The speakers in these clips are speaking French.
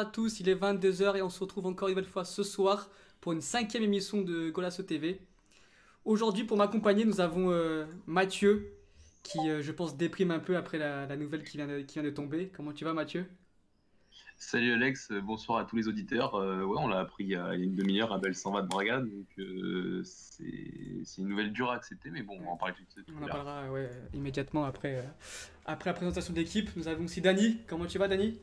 à tous, il est 22h et on se retrouve encore une nouvelle fois ce soir pour une cinquième émission de Golasso TV. Aujourd'hui pour m'accompagner nous avons euh, Mathieu qui euh, je pense déprime un peu après la, nouvelle qui vient, de, qui vient de tomber. Comment tu vas Mathieu? Salut Alex, bonsoir à tous les auditeurs. Euh, ouais, on l'a appris il y a, une demi-heure, Abel s'en va de Braga, donc c'est une nouvelle dure à accepter, mais bon, on va en parler tout de suite. On en parlera immédiatement après, après la présentation d'équipe. Nous avons aussi Dani. Comment tu vas Dani?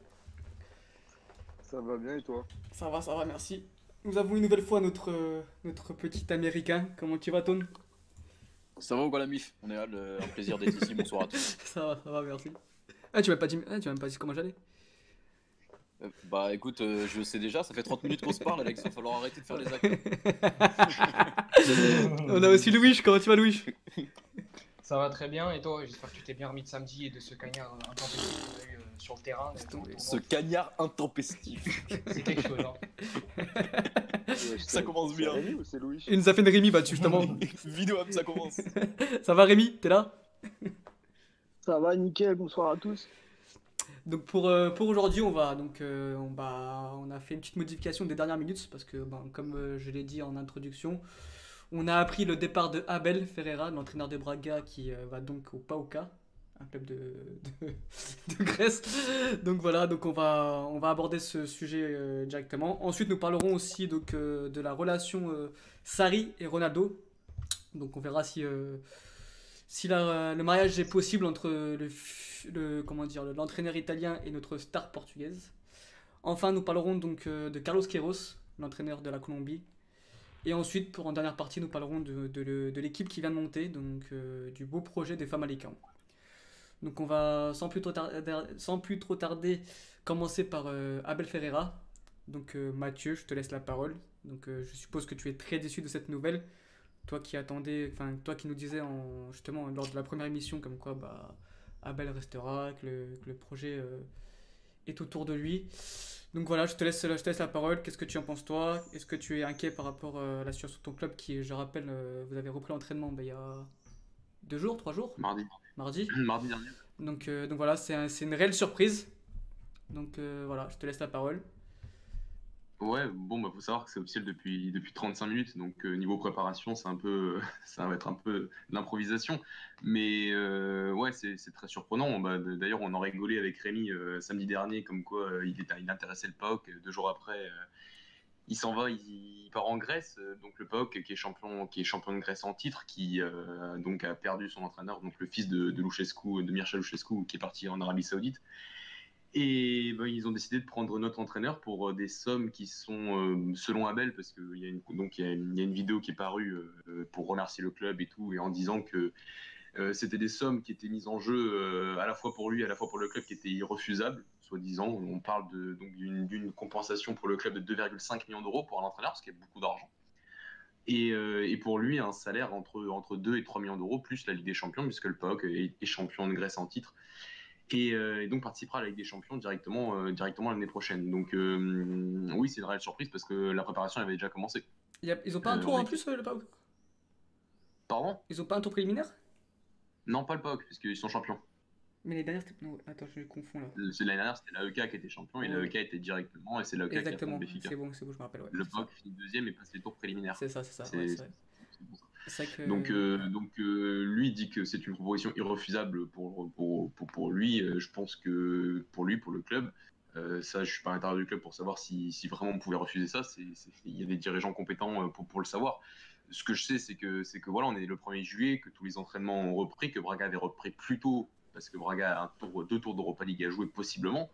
Ça va bien et toi? Ça va, ça va, merci. Nous avons une nouvelle fois notre, notre petit américain. Comment tu vas, Ton Ça va ou quoi la mif? On est là, un plaisir d'être ici. Bonsoir à tous. ça va, ça va, merci. Ah, tu m'as pas dit, ah, tu m'as même pas dit comment j'allais euh, Bah écoute, euh, je sais déjà, ça fait 30 minutes qu'on se parle, Alex. Il va falloir arrêter de faire les actes. On a aussi Louis. Comment tu vas, Louis? Ça va très bien. Et toi, j'espère que tu t'es bien remis de samedi et de ce cagnard intempestif sur le terrain. Ce cagnard intempestif. C'est quelque chose. Hein. ça commence bien. C'est Louis? Il nous a fait une Rémi, bah, justement. Vidéo, ça commence. ça va, Rémi? T'es là? Ça va, nickel. Bonsoir à tous. Donc pour, euh, pour aujourd'hui, on va donc euh, on, va, on a fait une petite modification des dernières minutes parce que ben, comme euh, je l'ai dit en introduction, on a appris le départ de Abel Ferreira, l'entraîneur de Braga qui va donc au Pauca un club de, Grèce. Donc voilà, donc on va, on va aborder ce sujet euh, directement. Ensuite, nous parlerons aussi donc, euh, de la relation euh, Sari et Ronaldo. Donc on verra si, si le mariage est possible entre le, le l'entraîneur italien et notre star portugaise. Enfin, nous parlerons donc de Carlos Queiroz, l'entraîneur de la Colombie. Et ensuite, pour en dernière partie, nous parlerons de, de, l'équipe qui vient de monter, donc du beau projet des femmes à donc on va sans plus trop tarder, sans plus trop tarder commencer par euh, Abel Ferreira. Donc euh, Mathieu, je te laisse la parole. Donc euh, je suppose que tu es très déçu de cette nouvelle. Toi qui attendais, enfin toi qui nous disais en, justement lors de la première émission comme quoi bah, Abel restera, que le, projet est autour de lui. Donc voilà, je te laisse, je te laisse la parole. Qu'est-ce que tu en penses toi? Est-ce que tu es inquiet par rapport à la situation de ton club qui, je rappelle, vous avez repris l'entraînement bah, il y a deux jours, trois jours? Mardi. Mardi? Mardi dernier. Donc, euh, donc voilà, c'est une réelle surprise. Donc euh, voilà, je te laisse la parole. Ouais, bon, bah faut savoir que c'est officiel depuis, depuis 35 minutes, donc euh, niveau préparation, c'est un peu, ça va être un peu l'improvisation. Mais ouais, c'est très surprenant. Bah, d'ailleurs, on en rigolait avec Rémi samedi dernier, comme quoi il, était, il intéressait le POC. Deux jours après, il s'en va, il, part en Grèce, euh, donc le POC qui est champion, qui est champion de Grèce en titre, qui euh, donc a perdu son entraîneur, donc le fils de, de Luchescu, de Mircea Luchescu, qui est parti en Arabie Saoudite. Et ben, ils ont décidé de prendre notre entraîneur pour euh, des sommes qui sont selon Abel, parce qu'il y, a une, donc, y, vidéo qui est parue pour remercier le club et tout, et en disant que c'était des sommes qui étaient mises en jeu à la fois pour lui, à la fois pour le club, qui étaient irrefusables soi-disant. On parle d'une compensation pour le club de 2,5 millions d'euros pour un entraîneur, ce qui est beaucoup d'argent. Et, euh, et, pour lui, un salaire entre, entre 2 et 3 millions d'euros, plus la Ligue des Champions, puisque le POC est, champion de Grèce en titre. Euh, et, donc participera à la Ligue des Champions directement, euh, directement l'année prochaine. Donc oui, c'est une réelle surprise parce que la préparation avait déjà commencé. ils n'ont pas un tour en plus, le POC Pardon? Ils n'ont pas un tour préliminaire? Non, pas le POC, puisqu'ils sont champions. Mais l'année dernière, c'était. Non, attends, je confonds là. L'année dernière, c'était l'AEK qui était champion et l'AEK était directement et c'est l'AEK qui a fait C'est bon, c'est bon, je me rappelle. Ouais, le POC finit deuxième et passe les tours préliminaires. C'est ça, c'est ça. C'est Donc, euh, donc euh, lui dit que c'est une proposition irrefusable pour, pour, pour, lui. Euh, je pense que pour lui, pour le club, ça, je suis pas à l'intérieur du club pour savoir si, si, vraiment on pouvait refuser ça. Il y a des dirigeants compétents pour, pour le savoir. Ce que je sais, c'est que, que voilà, on est le 1er juillet, que tous les entraînements ont repris, que Braga avait repris plus tôt parce que Braga a un tour, deux tours d'Europa League à jouer possiblement.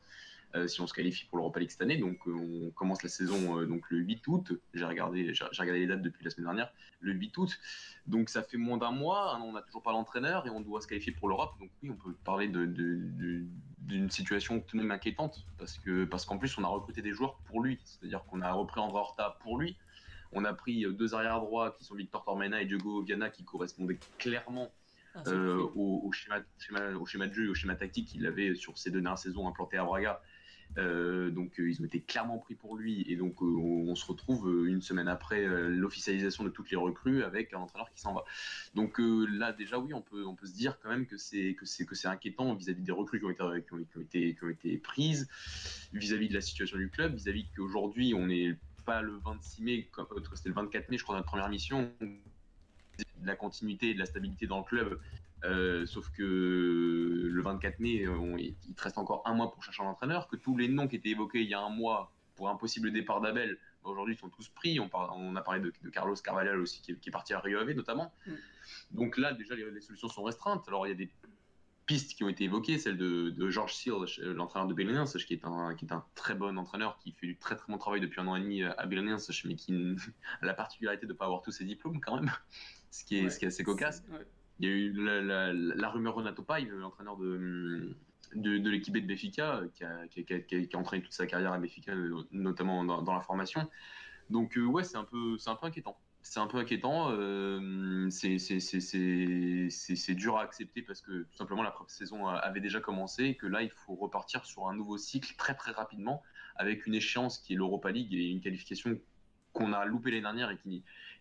Euh, si on se qualifie pour l'Europa League cette année. Donc euh, on commence la saison euh, donc le 8 août. J'ai regardé, j'ai regardé les dates depuis la semaine dernière. Le 8 août. Donc ça fait moins d'un mois. Hein, on n'a toujours pas l'entraîneur et on doit se qualifier pour l'Europe. Donc oui, on peut parler d'une situation tout de même inquiétante parce que parce qu'en plus on a recruté des joueurs pour lui. C'est-à-dire qu'on a repris André Horta pour lui. On a pris deux arrières droits qui sont Victor Tormena et Diogo Viana qui correspondaient clairement ah, euh, au, schéma, au, schéma, de jeu et au schéma tactique qu'il avait sur ces deux dernières saisons implanté à Braga. Euh, donc euh, ils ont été clairement pris pour lui et donc euh, on, se retrouve euh, une semaine après l'officialisation de toutes les recrues avec un entraîneur qui s'en va. Donc là déjà oui on peut se dire quand même que c'est inquiétant vis-à-vis des recrues qui ont été prises vis-à-vis de la situation du club vis-à-vis qu'aujourd'hui on n'est pas le 26 mai c'était le 24 mai je crois notre première mission de la continuité et de la stabilité dans le club euh, sauf que le 24 mai, on- il te reste encore un mois pour chercher un entraîneur, que tous les noms qui étaient évoqués il y a un mois pour un possible départ d'Abel, bah, aujourd'hui sont tous pris. On, par- on a parlé de, de Carlos Carvalhal aussi, qui est, qui est parti à Rio Ave notamment. Mm. Donc là, déjà, les, les solutions sont restreintes. Alors, il y a des pistes qui ont été évoquées, celle de, de George Seal, l'entraîneur de Belenenses, qui est, un, qui est un très bon entraîneur, qui fait du très très bon travail depuis un an et demi à Belenenses, mais qui a la particularité de ne pas avoir tous ses diplômes quand même, ce qui est, Ouais. ce qui est assez cocasse. Ouais. Il y a eu la, la- la rumeur Renato Pai, l'entraîneur de, l'équipe B de Béfica, qui a, qui, a, entraîné toute sa carrière à Béfica, euh, notamment dans, la formation. Donc, euh, ouais, c'est un, peu- inquiétant. C'est un peu inquiétant. euh, c'est- dur à accepter parce que tout simplement la saison avait déjà commencé et que là, il faut repartir sur un nouveau cycle très très rapidement avec une échéance qui est l'Europa League et une qualification qu'on a loupé l'année dernière et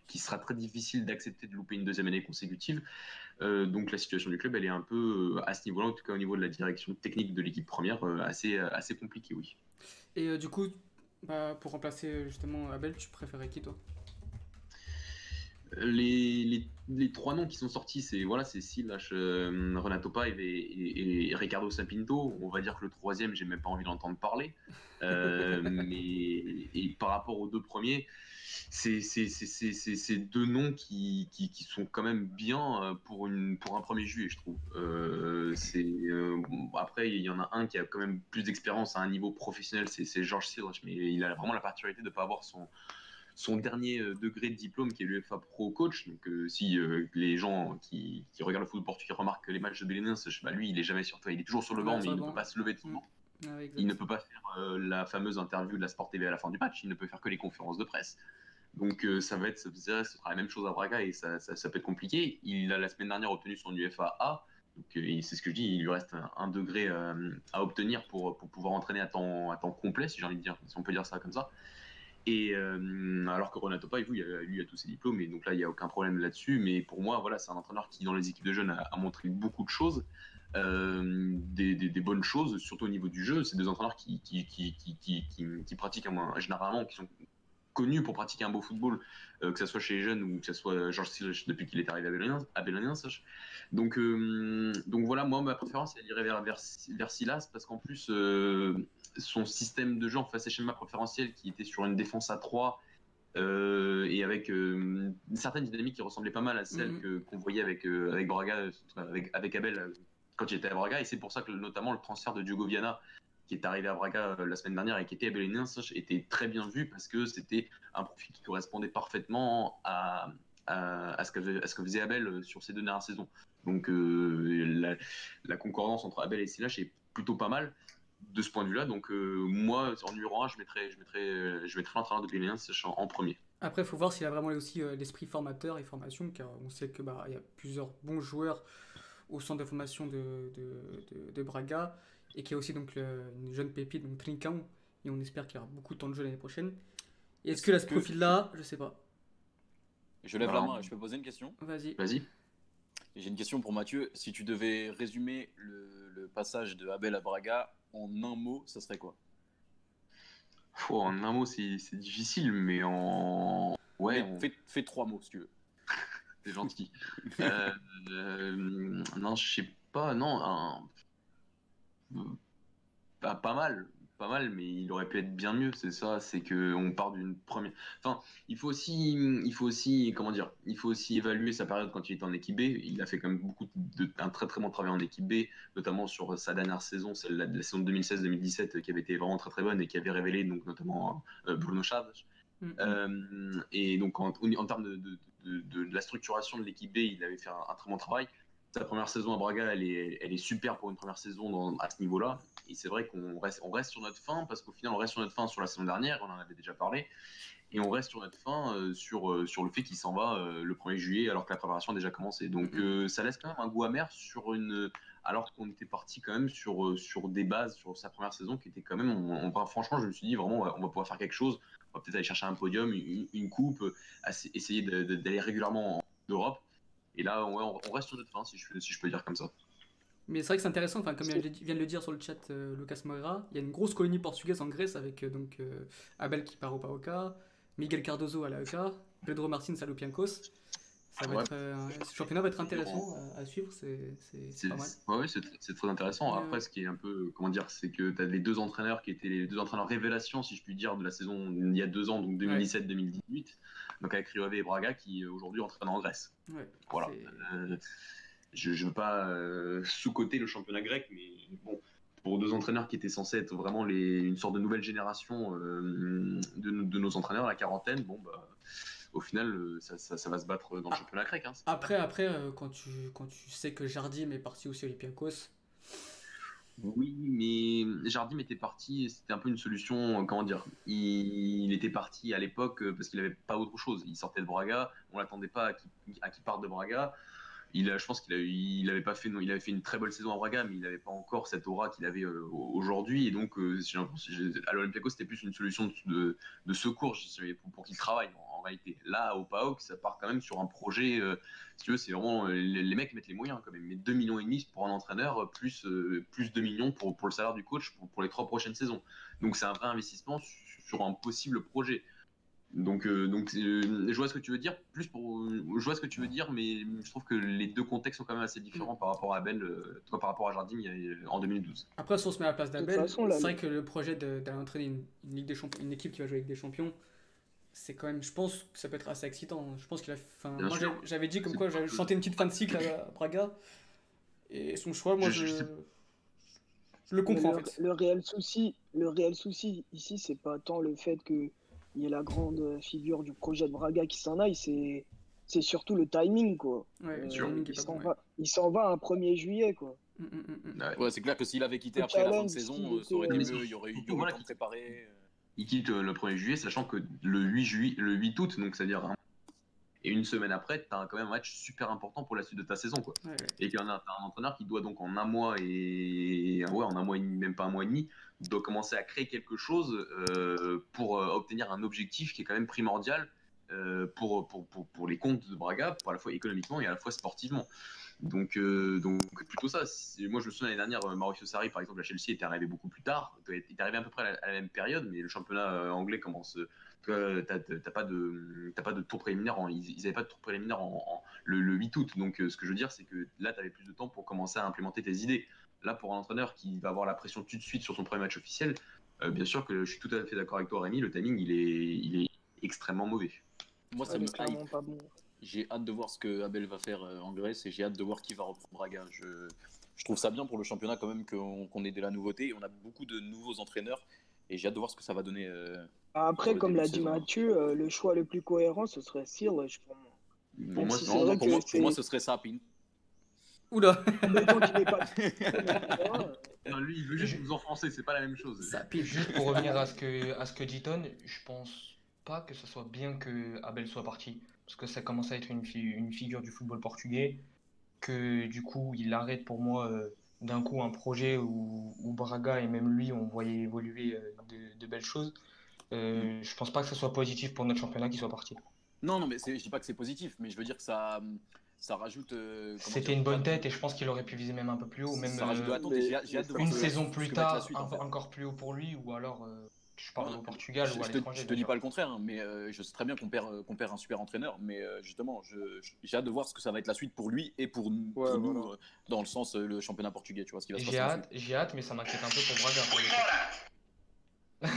qui sera très difficile d'accepter de louper une deuxième année consécutive. Euh, donc la situation du club, elle est un peu euh, à ce niveau-là, en tout cas au niveau de la direction technique de l'équipe première, euh, assez, compliquée, oui. Et du coup, bah, pour remplacer justement Abel, tu préférais qui toi? Les, les, les trois noms qui sont sortis, c'est voilà, c'est Silas, euh, Renato Paiva et, et- et Ricardo Sapinto. On va dire que le troisième, j'ai même pas envie d'entendre parler. Euh, mais et par rapport aux deux premiers, c'est deux noms qui, qui, qui sont quand même bien euh, pour, une, pour un 1er juillet, je trouve. Euh, bon, après, il y en a un qui a quand même plus d'expérience à un niveau professionnel, c'est Georges Silas, mais il a vraiment la particularité de ne pas avoir son, son dernier euh, degré de diplôme qui est l'UFA Pro Coach. Donc, euh, si euh, les gens qui, qui regardent le football portugais remarquent que les matchs de Belenenses, bah, lui, il est jamais sur toi, il est toujours sur le banc, mais il ne peut pas se lever de son banc. Ah. Il ne peut pas faire euh, la fameuse interview de la Sport TV à la fin du match, il ne peut faire que les conférences de presse. Donc ça va être, ça ce sera la même chose à Braga et ça, ça, ça peut être compliqué. Il a la semaine dernière obtenu son UFA A, donc c'est ce que je dis, il lui reste un, un degré à obtenir pour, pour pouvoir entraîner à temps, à temps complet, si j'ai envie de dire, si on peut dire ça comme ça. Et euh, alors que Renato Paiva, lui, lui a tous ses diplômes, et donc là il n'y a aucun problème là-dessus. Mais pour moi, voilà, c'est un entraîneur qui dans les équipes de jeunes a, montré beaucoup de choses. euh, des, bonnes choses, surtout au niveau du jeu. C'est des entraîneurs qui, pratiquent un- généralement, qui sont connus pour pratiquer un beau football, euh, que ce soit chez les jeunes ou que ce soit Georges Silas depuis qu'il est arrivé à Belenenses. Donc, voilà, moi, ma préférence, elle irait vers, vers, vers Silas parce qu'en plus, son système de jeu en face à schéma préférentiel qui était sur une défense à 3 euh, et avec euh, une certaine dynamique qui ressemblait pas mal à celle Mhm. qu'on voyait avec, euh, avec Braga, avec, avec Abel euh, quand il était à Braga. Et c'est pour ça que notamment le transfert de Diogo Viana qui est arrivé à Braga la semaine dernière et qui était à Belenenses était très bien vu parce que c'était un profil qui correspondait parfaitement à, à, à ce, que, à ce que faisait Abel sur ces deux dernières saisons. Donc la, la concordance entre Abel et Silas est plutôt pas mal de ce point de vue-là. Donc euh, moi, en numéro 1, je mettrais, je mettrais, euh, je mettrais l'entraîneur de en, en premier. Après, il faut voir s'il a vraiment aussi euh, l'esprit formateur et formation, car on sait que bah, il y a plusieurs bons joueurs au centre de formation de, de, de- de Braga, et qu'il y a aussi donc le- une jeune pépite, donc Trincão, et on espère qu'il y aura beaucoup de temps de jeu l'année prochaine. Et est-ce que là, ce profil-là, je sais pas. Je lève la main, je peux poser une question? Vas-y. Vas-y. J'ai une question pour Mathieu. Si tu devais résumer le, le passage de Abel à Braga en un mot, ça serait quoi? Oh, en un mot, c'est difficile, mais en. Ouais, fais, on- fais- fais trois mots si tu veux. c'est gentil. Euh, euh, non, je sais pas, non. un- Pas, pas mal, pas mal, mais il aurait pu être bien mieux, c'est ça, c'est que on part d'une première. Enfin, il faut aussi, il faut aussi, comment dire, il faut aussi évaluer sa période quand il était en équipe B. Il a fait quand même beaucoup de, un très très bon travail en équipe B, notamment sur sa dernière saison, celle de la saison 2016-2017, qui avait été vraiment très très bonne et qui avait révélé donc notamment euh, Bruno Chaves. Mm. Euh, et donc en, en termes de, de, de, de- de la structuration de l'équipe B, il avait fait un, un très bon travail. Sa première saison à Braga, elle est, elle est super pour une première saison dans- à ce niveau-là. Et c'est vrai qu'on reste, on reste sur notre fin parce qu'au final, on reste sur notre fin sur la saison dernière, on en avait déjà parlé. Et on reste sur notre fin euh, sur, euh, sur le fait qu'il s'en va euh, le 1er juillet alors que la préparation a déjà commencé. Donc euh, ça laisse quand même un goût amer sur une. Alors qu'on était parti quand même sur, sur des bases sur sa première saison qui était quand même. on- on- franchement, je me suis dit vraiment, on va, on va pouvoir faire quelque chose. On va peut-être aller chercher un podium, une, une coupe, essayer d'aller régulièrement en Europe. Et là, ouais, on, on reste sur notre fin, si je, si je peux dire comme ça. Mais c'est vrai que c'est intéressant, enfin, comme vient de- vient de le dire sur le chat euh, Lucas Moreira, il y a une grosse colonie portugaise en Grèce avec euh, donc, euh, Abel qui part au PAOK, Miguel Cardozo à l'AEK, Pedro Martins à l'Olympiakos. Ça va Ouais. être, euh, ce championnat va être intéressant à, à suivre, c'est pas mal. ouais, ouais, c'est tr- c'est très intéressant. Après, ce qui est un peu, comment dire, c'est que tu as les deux entraîneurs qui étaient les deux entraîneurs révélations, si je puis dire, de la saison il y a deux ans, donc 2017-2018. Donc avec Rio Ave et Braga qui aujourd'hui entraînent en Grèce. Ouais, Voilà. Je ne veux pas euh, sous-coter le championnat grec, mais bon, pour deux entraîneurs qui étaient censés être vraiment les, une sorte de nouvelle génération euh, de, de nos entraîneurs, la quarantaine, bon, bah, au final, euh, ça, ça- ça va se battre dans le Ah. championnat grec. Hein. Après, après quand, tu, quand tu sais que Jardim est parti aussi à Olympiakos, Oui, mais Jardim était parti, c'était un peu une solution, comment dire, il, il était parti à l'époque parce qu'il n'avait pas autre chose. Il sortait de Braga, on l'attendait pas à qu'il à qu'il parte de Braga. Il a, je pense qu'il avait pas fait, une très bonne saison à Braga, mais il n'avait pas encore cette aura qu'il avait euh, aujourd'hui. Et donc, euh, à l'Olympiakos, c'était plus une solution de, secours pour, qu'il travaille en, réalité. Là, au PAOK, ça part quand même sur un projet. euh, si tu veux, c'est vraiment les, mecs mettent les moyens quand même. Mais 2 millions et demi pour un entraîneur, plus, plus 2 millions pour, le salaire du coach pour, les trois prochaines saisons. Donc c'est un vrai investissement sur un possible projet. Donc, euh, donc euh, je vois ce que tu veux dire. Plus pour, je vois ce que tu veux dire, mais je trouve que les deux contextes sont quand même assez différents par rapport à Abel, euh, toi par rapport à Jardim il y a- en 2012. Après, si on se met à la place d'Abel, c'est vrai que le projet d'aller entraîner une, une Ligue des Champions, une équipe qui va jouer avec des champions, c'est quand même, je pense que ça peut être assez excitant. Je pense qu'il a, moi j'avais dit comme quoi j'avais chanté une petite fin de cycle à, à Braga, et son choix, moi je, Je- je sais- je le comprends en le, fait. le réel souci, le réel souci ici, c'est pas tant le fait que il y ait la grande figure du projet de Braga qui s'en aille, c'est c'est surtout le timing quoi. Ouais, Euh, est il s'en bon, va, il s'en va un 1er juillet quoi. Mm, mm, mm. Ouais. C'est clair que s'il avait quitté Le après la fin de saison, euh, ça aurait été était- mieux, il y aurait eu le temps de préparer. Il quitte euh, le 1er juillet, sachant que le 8, juillet, le 8 août, donc c'est-à-dire un- et une semaine après, tu as quand même un match super important pour la suite de ta saison. Quoi. Ouais, ouais. et qu'il y en a t'as un entraîneur qui doit donc en un mois et ouais en un mois et demi, même pas un mois et demi doit commencer à créer quelque chose euh, pour euh, obtenir un objectif qui est quand même primordial euh, pour, pour, pour, pour les comptes de Braga à la fois économiquement et à la fois sportivement donc, donc plutôt ça moi je me souviens l'année dernière Mauricio Sarri par exemple à Chelsea était arrivé beaucoup plus tard il est arrivé à peu près à la, même période mais le championnat anglais commence t'as pas pas de tour préliminaire ils, ils avaient pas de tour préliminaire en, le, le 8 août. Donc, ce que je veux dire, c'est que là, tu avais plus de temps pour commencer à implémenter tes idées. Là, pour un entraîneur qui va avoir la pression tout de suite sur son premier match officiel, euh, bien sûr que je suis tout à fait d'accord avec toi, Rémi, le timing, il est, il est extrêmement mauvais. Moi, ça Ouais, me hype. pas bon. J'ai hâte de voir ce que Abel va faire euh, en Grèce et j'ai hâte de voir qui va reprendre Braga. Je, je trouve ça bien pour le championnat quand même qu'on ait de la nouveauté. On a beaucoup de nouveaux entraîneurs et j'ai hâte de voir ce que ça va donner. euh, Après, Pour le comme l'a dit. Mathieu, euh, le choix le plus cohérent, ce serait Sirlesh pour moi. Pour si non, moi, ce serait Sapin. Oula, Mais tant qu'il n'est pas. Non, lui, il veut juste nous enfoncer, c'est pas la même chose. ça. Juste pour revenir à ce que, à ce que dit Ton, je pense pas que ce soit bien que Abel soit parti. Parce que ça commence à être une, fi- une figure du football portugais. Que du coup, il arrête pour moi euh, d'un coup un projet où, où Braga et même lui ont voyé évoluer euh, de, de belles choses. Euh, je pense pas que ce soit positif pour notre championnat qu'il soit parti. Non, non, mais je dis pas que c'est positif, mais je veux dire que ça, ça rajoute. euh, C'était une bonne tête et je pense qu'il aurait pu viser même un peu plus haut. Même ça rajoute de euh, hâte de une saison plus tard, suite, en un- fait. encore plus haut pour lui, ou alors euh, je parle au Portugal Je, ou à je te, l'étranger. je te dis pas le contraire, hein, mais euh, je sais très bien qu'on perd, qu'on perd un super entraîneur, mais euh, justement, j'ai hâte de voir ce que ça va être la suite pour lui et pour, nous- Ouais, pour nous, voilà. euh, dans le sens le championnat portugais, tu vois ce qui va se passer. J'ai hâte, j'ai hâte, mais ça m'inquiète un peu pour Braga. Pour le coup. Qui est sérieux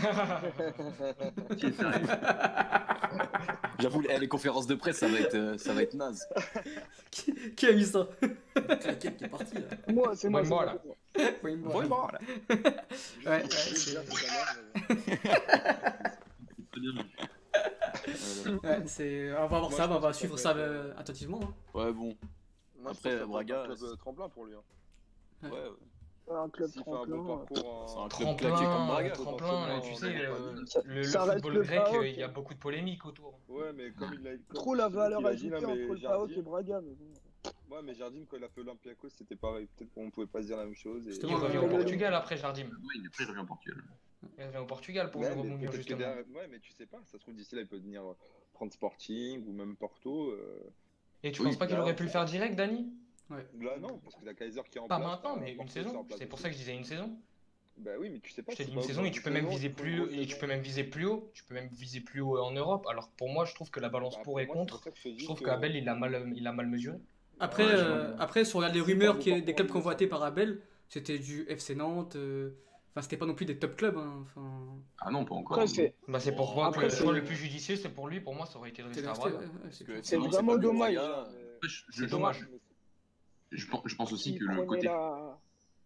J'avoue, les, conférences de presse, ça va être, euh, ça va être naze. qui, qui a mis ça Claquette qui est parti là. Moi, c'est moi. Moi, là. c'est moi. Là. Ouais, je- ouais, c'est-. Ouais. On va voir ça, on va suivre ça euh, attentivement. hein. Ouais, bon. Après, Braga, un club, c'est- euh, tremplin pour lui. hein. Ouais, ouais. Un club S'il fait un tremplin. bon euh, parcours C'est un club claqué comme Tremplin, Braga. tremplin, potentiellement, tu sais, euh, le, football grec, euh, il y a beaucoup de polémiques autour. Ouais, mais comme il a. comme Trop la valeur ajoutée entre le PAOK et Braga. Mais bon. Ouais, mais Jardim, quand il a fait Olympiakos, c'était pareil. Peut-être qu'on pouvait pas se dire la même chose. Et... Il revient au Portugal après Jardim. Ouais, il est après, il revient en Portugal. Il revient au Portugal pour rebondir justement. derrière- Ouais, mais tu sais pas. Ça se trouve, d'ici là, il peut venir prendre Sporting ou même Porto. euh. Et tu Oui, penses pas qu'il là, aurait pu le faire direct, Dani? Là, non, parce que la Kaiser qui est en Pas place. maintenant, mais une saison. C'est pour ça que je disais une saison. Bah oui, mais tu sais pas. Je t'ai dit une saison et tu peux même viser plus grosse et tu peux même viser plus haut. Tu peux même viser plus haut en Europe. Alors pour moi, je trouve que la balance Bah, pour et contre. je trouve que- qu'Abel il a mal, il a mal mesuré. Après, Ouais, euh, après, si on regarde les rumeurs des clubs convoités par Abel, c'était du FC Nantes. euh, Enfin, c'était pas non plus des top clubs. hein, Enfin, Ah non, pas encore. Après, Bah c'est pour moi que Après, le choix le plus judicieux c'est pour lui. Pour moi, ça aurait été de rester à c'est vraiment dommage. Je- C'est dommage. Je pense, je pense aussi Qui que le côté. la-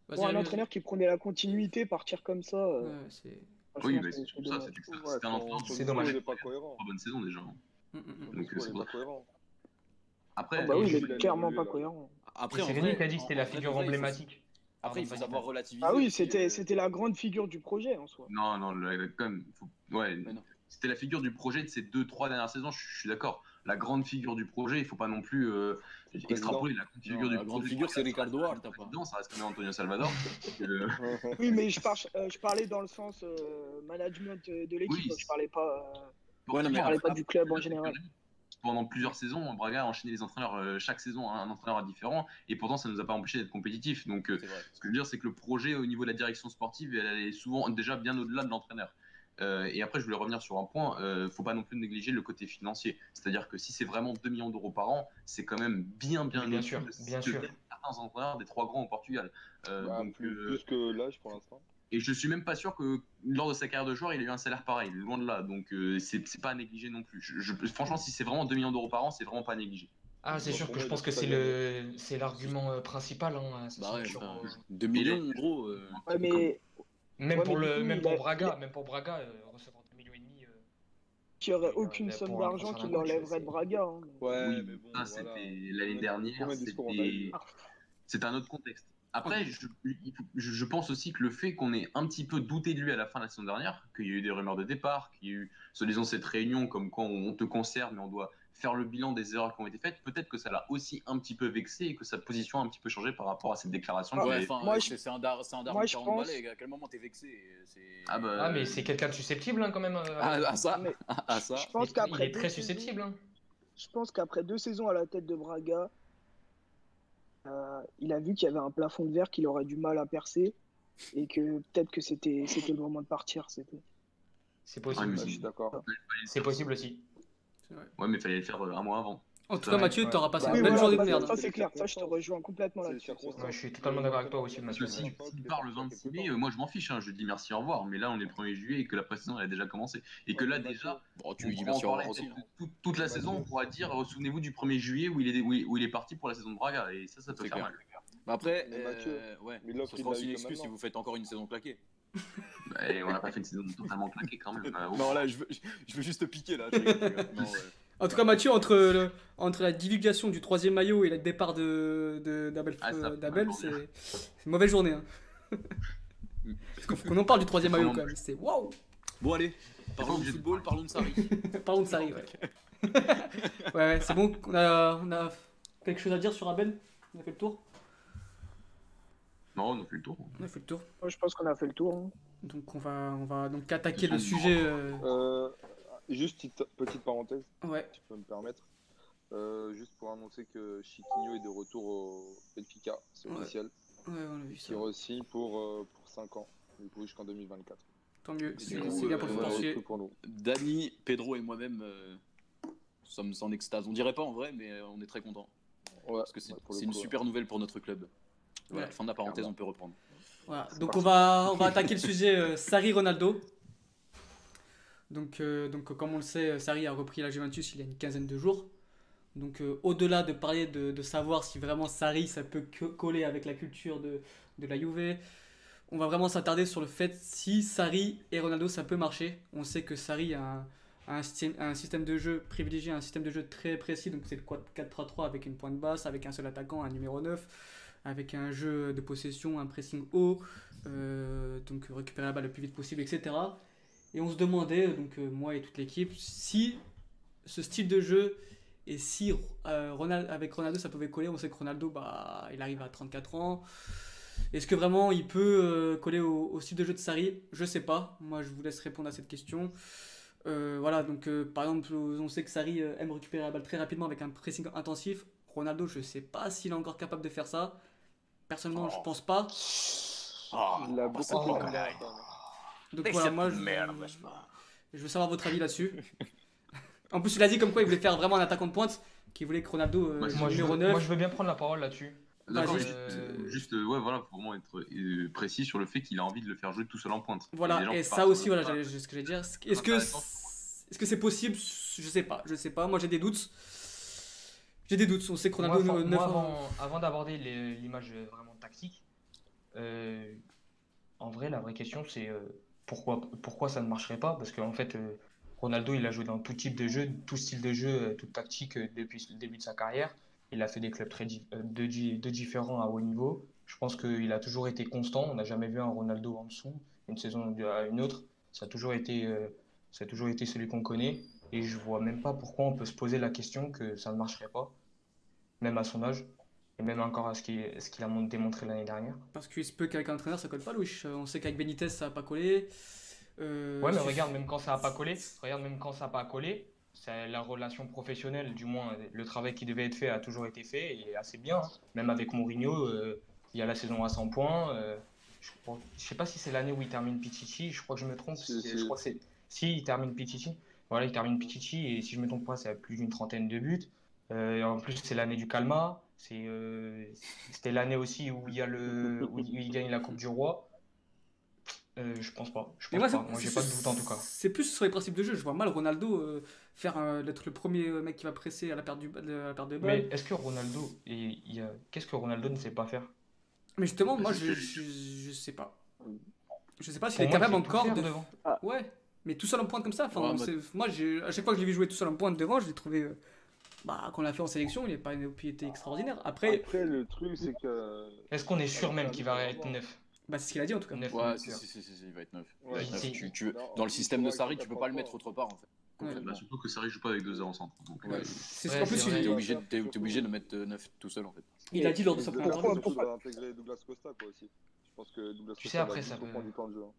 Pour un entraîneur qui prenait la continuité, partir comme ça. euh, Ouais, c'est. Oui, bah, c'est- c'est c'est ça, c'était un entraîneur C'est dommage. Pas cohérent. trois bonnes saisons déjà. Mm, mm, mm. Donc, discours, c'est pas cohérent. Après, Ah bah oui, il est clairement pas cohérent. Après, C'est vrai, Rémi qui a dit c'était la figure emblématique. Après, il faut savoir relativiser. Ah oui, c'était euh, c'était la grande figure du projet en soi. non, non, quand même, faut- ouais, c'était la figure du projet de ces deux, trois dernières saisons. Je suis d'accord. La grande figure du projet, il faut pas non plus euh, extrapoler la grande figure Non, du la grande projet. figure, c'est Ricardo président, Ça reste quand même Antonio Salvador. Euh, Oui, mais je, par- euh, je parlais dans le sens euh, management de l'équipe, Oui. je parlais pas, euh, Ouais, non, je parlais pas du club en général. Pendant plusieurs saisons, Braga a enchaîné les entraîneurs euh, chaque saison, hein, un entraîneur différent, et pourtant ça ne nous a pas empêché d'être compétitifs. Donc, euh, ce que je veux dire, c'est que le projet au niveau de la direction sportive, elle est souvent déjà bien au-delà de l'entraîneur. Euh, et après, je voulais revenir sur un point. Euh, faut pas non plus négliger le côté financier. C'est-à-dire que si c'est vraiment 2 millions d'euros par an, c'est quand même bien, bien, Bien sûr, de bien que sûr. certains entraîneurs des trois grands au Portugal. Euh, Bah, donc, plus, euh, plus que l'âge pour l'instant. et je suis même pas sûr que lors de sa carrière de joueur, il ait eu un salaire pareil, loin de là. Donc euh, c'est pas à négliger non plus. Je- je- franchement, si c'est vraiment 2 millions d'euros par an, c'est vraiment pas à négliger. Ah, c'est Bon, sûr que je il pense que c'est gagné. le c'est l'argument principal. Hein, ça, Bah ouais, sûr, 2 millions, gros. euh, Ouais, mais Même Ouais, pour le du coup, même il pour a- Braga, même pour Braga, euh, recevoir 2 millions et demi. euh, il n'y aurait Ouais, aucune somme pour d'argent qui l'enlèverait de Braga. hein. Ouais, Oui, mais bon. ça voilà. c'était l'année dernière, c'était c'était un autre contexte. Après, je, pense aussi que le fait qu'on ait un petit peu douté de lui à la fin de la saison dernière, qu'il y a eu des rumeurs de départ, qu'il y a eu, soi-disant, cette réunion comme quoi on te conserve, mais on doit faire le bilan des erreurs qui ont été faites, peut-être que ça l'a aussi un petit peu vexé et que sa position a un petit peu changé par rapport à cette déclaration. Ah, Ouais, avait- enfin, moi, euh, je- c'est un dar, c'est un dar moi, je 40 pense- balais, À quel moment t'es vexé c'est- Ah bah, Ah, mais c'est quelqu'un de susceptible hein, quand même. euh, Ah, à ça, Mais à ça. je il pense est- qu'après il est deux très saisons- susceptible. hein. Je pense qu'après deux saisons à la tête de Braga, euh, il a vu qu'il y avait un plafond de verre qu'il aurait du mal à percer et que peut-être que c'était c'était le moment de partir. C'était. C'est possible. je suis d'accord. C'est possible aussi. Ouais, mais il fallait le faire euh, un mois avant. En tout cas, Mathieu, t'auras passé une voilà, journée de ça, merde. ça, hein. c'est clair, ça je te rejoins complètement là-dessus. je suis totalement d'accord avec toi aussi, Mathieu. Si- s'il part le 26 mai, moi je m'en fiche, hein, je dis merci, au revoir. Mais là, on est le 1er juillet et que la pré-saison elle a déjà commencé. Et que là, déjà, Bon, tu on lui dis pourra merci en au parler revoir aussi. peut-être hein. toute, toute la saison, on pourra dire euh, souvenez-vous du 1er juillet où il est, où il, où il est parti pour la saison de Braga. Et ça, ça peut faire clair. mal. Bah après, euh, ouais, ce il sera aussi une excuse si vous faites encore une saison claquée. Et on n'a pas fait une saison totalement claquée quand même. Euh, Non, là, je veux, je veux juste te piquer, là. Non, ouais. En tout cas, Mathieu, entre, le- entre la divulgation du troisième maillot et le départ de, de- d'Abel, Ah, euh, c'est, une mauvaise journée. Hein. Parce qu'on- en parle du troisième maillot quand même. C'est waouh! Bon, allez, parlons de football, parlons de Sarri. Parlons de Sarri, ouais. ouais, ouais, c'est bon. On a, on a quelque chose à dire sur Abel? On a fait le tour? Non, on a fait le tour. On a fait le tour. Je pense qu'on a fait le tour. hein. Donc on va, on va donc attaquer le sujet. euh, Euh, juste petite, petite parenthèse, Ouais, si tu peux me permettre. Euh, juste pour annoncer que Chiquinho est de retour au Benfica, c'est Ouais. officiel. ouais, on a vu ça. Qui re-signe pour, euh, pour 5 ans, du coup jusqu'en 2024. Tant mieux. C'est, bien pour le euh, pour nous. Dani, Pedro et moi-même euh, sommes en extase. On dirait pas en vrai, mais on est très contents. Ouais, Parce que c'est ouais, une coup, ouais. super nouvelle pour notre club. Voilà, Ouais. fin de la parenthèse, on peut reprendre. Voilà. Donc on va, on va attaquer le sujet euh, Sarri Ronaldo. Donc, euh, donc comme on le sait, Sarri a repris la Juventus il y a une quinzaine de jours. Donc euh, au-delà de parler de, de savoir si vraiment Sarri ça peut co- coller avec la culture de, de la Juve, on va vraiment s'attarder sur le fait si Sarri et Ronaldo ça peut marcher. On sait que Sarri a un, a un, système, un système de jeu privilégié, un système de jeu très précis, donc c'est le 4-3-3 avec une pointe basse, avec un seul attaquant, un numéro 9. Avec un jeu de possession, un pressing haut, euh, donc récupérer la balle le plus vite possible, etc. Et on se demandait, donc euh, moi et toute l'équipe, si ce style de jeu et si euh, avec Ronaldo ça pouvait coller. On sait que Ronaldo, bah, il arrive à 34 ans. Est-ce que vraiment il peut euh, coller au, style de jeu de Sarri? Je sais pas. Moi, je vous laisse répondre à cette question. Euh, voilà, donc euh, par exemple, on sait que Sarri euh, aime récupérer la balle très rapidement avec un pressing intensif. Ronaldo, je sais pas s'il est encore capable de faire ça. Personnellement, je pense pas. Ah, de la mal. collègue. Donc Mais voilà, moi, je, merde, je veux savoir votre avis là-dessus. en plus, il a dit comme quoi il voulait faire vraiment un attaquant de pointe, qu'il voulait que Ronaldo euh, Moi, Moi numéro veux, 9. moi, je veux bien prendre la parole là-dessus. D'accord, mais juste, Euh, juste, euh, ouais, voilà, faut vraiment être euh, précis sur le fait qu'il a envie de le faire jouer tout seul en pointe. Voilà, et ça aussi, voilà, ce que j'allais dire. Est-ce C'est que intéressant. est-ce que c'est possible? Je sais pas, je sais pas. Moi, j'ai des doutes. J'ai des doutes. On sait que Moi, Ronaldo enfin, ne- moi, neuf- avant, avant d'aborder l'image euh, vraiment tactique, euh, en vrai, la vraie question, c'est euh, pourquoi, pourquoi ça ne marcherait pas? Parce qu'en fait, euh, Ronaldo, il a joué dans tout type de jeu, tout style de jeu, toute tactique depuis le début de sa carrière. Il a fait des clubs très de, di- de différents à haut niveau. Je pense qu'il a toujours été constant. On n'a jamais vu un Ronaldo en dessous, une saison à une autre. Ça a toujours été, ça a toujours été celui qu'on connaît. Et je vois même pas pourquoi on peut se poser la question que ça ne marcherait pas même à son âge, et même encore à ce qu'il ce qu'il a mon- démontré l'année dernière. Parce qu'il se peut qu'avec un entraîneur ça colle pas, Louis. On sait qu'avec Benitez ça a pas collé. Euh, Ouais, mais regarde, même quand ça n'a pas collé, regarde, même quand ça n'a pas collé, c'est la relation professionnelle, du moins le travail qui devait être fait a toujours été fait et assez bien. hein. Même avec Mourinho, euh, il y a la saison à 100 points. euh, je, je sais pas si c'est l'année où il termine Pichichi, je crois que je me trompe. Si. Je crois que. Si, il termine Pichichi. Voilà, il termine Pichichi et si je me trompe pas, c'est à plus d'une trentaine de buts. Euh, et en plus, c'est l'année du Calma. C'est, euh, c'était l'année aussi où il y a le, où il où il gagne la Coupe du Roi. Euh, je pense pas. Je pense moi, pas. Moi, j'ai pas de doute en tout cas. C'est plus sur les principes de jeu. Je vois mal Ronaldo euh, faire d'être le premier mec qui va presser à la perte, du, à la perte de balle. Mais est-ce que Ronaldo, a... qu'est-ce que Ronaldo ne sait pas faire? Mais justement, moi, je, sais pas. Je sais pas s'il est capable encore de. devant. Ouais, mais tout seul en pointe comme ça. Enfin, Ouais, on moi- à chaque fois que je l'ai vu jouer tout seul en pointe devant, je l'ai trouvé. Euh, Bah, quand on l'a fait en sélection, il n'a pas il été extraordinaire. Après, Après, le truc, c'est que. Est-ce qu'on est sûr même qu'il va être neuf? bah, c'est ce qu'il a dit en tout cas. Neuf, Ouais, est si, sûr. si, si, si, si, il va être neuf. Ouais, neuf. Tu- tu- Non, dans le système de Sarri, tu peux pas le mettre autre part en fait. Ouais. Bah, surtout que Sarri joue pas avec deux avant-centre. Donc, Ouais. euh, C'est Ouais, en plus, c'est il. T'es il- obligé, t'es- t'es obligé de mettre 9 tout seul en fait. il a dit lors de sa première pourquoi intégrer Douglas Costa quoi aussi. Je pense que Douglas Tu Costa sais, après, va ça peut- du temps de jeu. hein.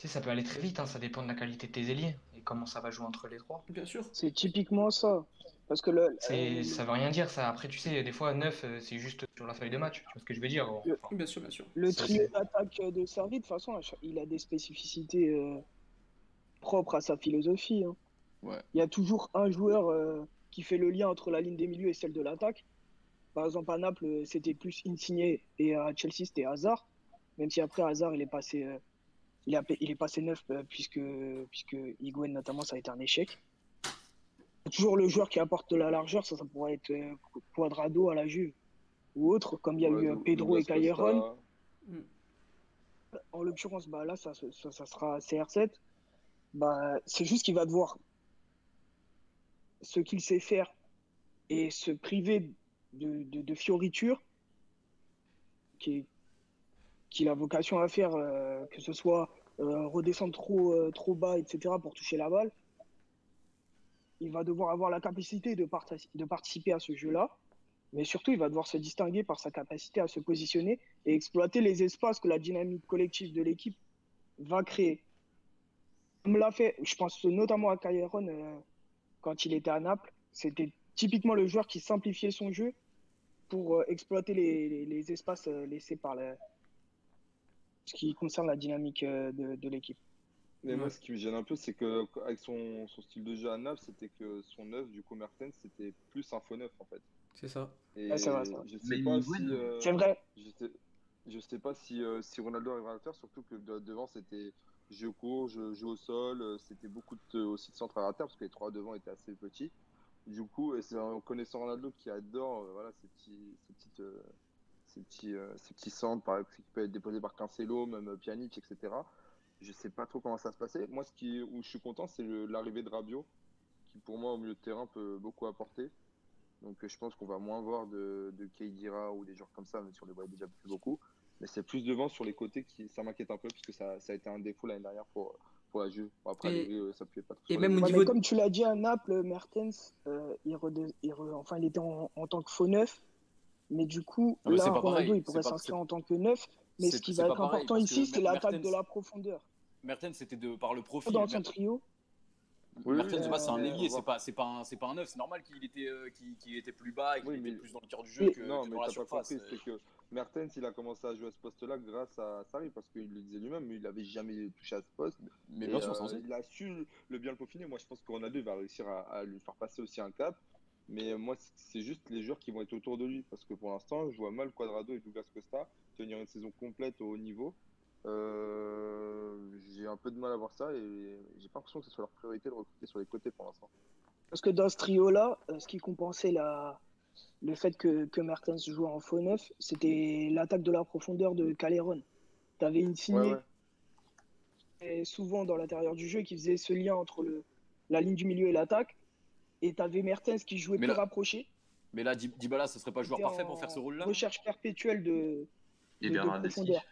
Tu sais, ça peut aller très vite, hein, ça dépend de la qualité de tes ailiers et comment ça va jouer entre les trois. Bien sûr. C'est typiquement ça. Parce que le, euh, ça veut rien dire ça. Après, tu sais, des fois, 9, euh, c'est juste sur la feuille de match. Tu vois ce que je veux dire? Le- Enfin, Bien sûr, bien sûr. le trio d'attaque de Sarri, de toute façon, il a des spécificités euh, propres à sa philosophie. hein. Ouais. Il y a toujours un joueur euh, qui fait le lien entre la ligne des milieux et celle de l'attaque. Par exemple, à Naples, c'était plus Insigne et à Chelsea, c'était Hazard. Même si après, Hazard, il est passé, euh, il a- il est passé neuf euh, puisque, puisque Higuain, notamment, ça a été un échec. Toujours le joueur qui apporte de la largeur, ça, ça pourrait être euh, Cuadrado à la Juve ou autre, comme il y a Ouais, eu euh, Pedro et Costa, Callejon. En l'occurrence, bah là, ça, ça, ça sera CR7. Bah, c'est juste qu'il va devoir ce qu'il sait faire et se priver de, de, de fioritures qui- qu'il a vocation à faire, euh, que ce soit euh, redescendre trop, euh, trop bas, etc., pour toucher la balle. Il va devoir avoir la capacité de, de participer à ce jeu-là, mais surtout, il va devoir se distinguer par sa capacité à se positionner et exploiter les espaces que la dynamique collective de l'équipe va créer. Comme l'a fait, je pense notamment à Callejon euh, quand il était à Naples, c'était typiquement le joueur qui simplifiait son jeu pour exploiter les, les- les espaces laissés par le, ce qui concerne la dynamique euh, de, de l'équipe. Mais moi, ce qui me gêne un peu, c'est que avec son, son style de jeu à Naples, c'était que son neuf, du coup, Mertens, c'était plus un faux neuf en fait. C'est ça. Et Ouais, c'est vrai, ça. je sais Mais pas si. euh, C'est vrai, Je sais, je sais pas si, euh, si Ronaldo arrivera à le faire, surtout que de- devant c'était jeu court, jeu, jeu au sol, euh, c'était beaucoup de, aussi de centre à la terre parce que les trois devant étaient assez petits. Du coup, et c'est en connaissant Ronaldo qui adore euh, voilà, ces petits, ces petites, euh, ces petits, euh, ces petits centres par exemple, qui peuvent être déposés par Cancelo, même euh, Pjanic, etc. Je sais pas trop comment ça va se passer. Moi, ce qui, où je suis content, c'est l'arrivée de Rabiot, qui pour moi au milieu de terrain peut beaucoup apporter. Donc je pense qu'on va moins voir de, de Keidira ou des joueurs comme ça, même si on les voit déjà plus beaucoup. Mais c'est plus devant sur les côtés qui ça m'inquiète un peu, puisque ça, ça a été un défaut l'année dernière pour, pour la Juve. Bon, après, Et- euh, ça pouvait pas trop et même les- au Ouais, niveau mais de- comme tu l'as dit à Naples, Mertens, euh, il, rede- il re- enfin, il était en, en tant que faux neuf. Mais du coup, Non, mais là, Ronaldo, pareil. il pourrait s'inscrire en tant que neuf. Mais ce qui va être pareil, important ici, c'est l'attaque Mertens- de la profondeur. Mertens, c'était de par le profil. Dans son Mertens- trio, Oui, Mertens, c'est un ailier, c'est pas, c'est pas un, c'est pas un neuf. C'est normal qu'il était, euh, était plus bas et qu'il Oui, était mais- plus dans le cœur du jeu Mais- que, Non, que mais dans la surface. compris, c'est que Mertens, il a commencé à jouer à ce poste-là grâce à Sarri, parce qu'il le disait lui-même, mais il avait jamais touché à ce poste. Mais Et, bien sûr, euh, il a su le bien le peaufiner. Moi, je pense que Ronaldo il va réussir à, à lui faire passer aussi un cap. Mais moi, c'est juste les joueurs qui vont être autour de lui. Parce que pour l'instant, je vois mal Quadrado et Douglas Costa tenir une saison complète au haut niveau. Euh, j'ai un peu de mal à voir ça et j'ai pas l'impression que ce soit leur priorité de recruter sur les côtés pour l'instant. Parce que dans ce trio-là, euh, ce qui compensait la... le fait que, que Mertens jouait en faux neuf, c'était l'attaque de la profondeur de Caleron. Tu avais Insigne, Ouais, ouais. et souvent dans l'intérieur du jeu, qui faisait ce lien entre le... la ligne du milieu et l'attaque. Et tu avais Mertens qui jouait Mais plus là- rapproché. Mais là, Di- Dybala, ce serait pas joueur parfait pour faire ce rôle-là Recherche perpétuelle de, Et de- de profondeur.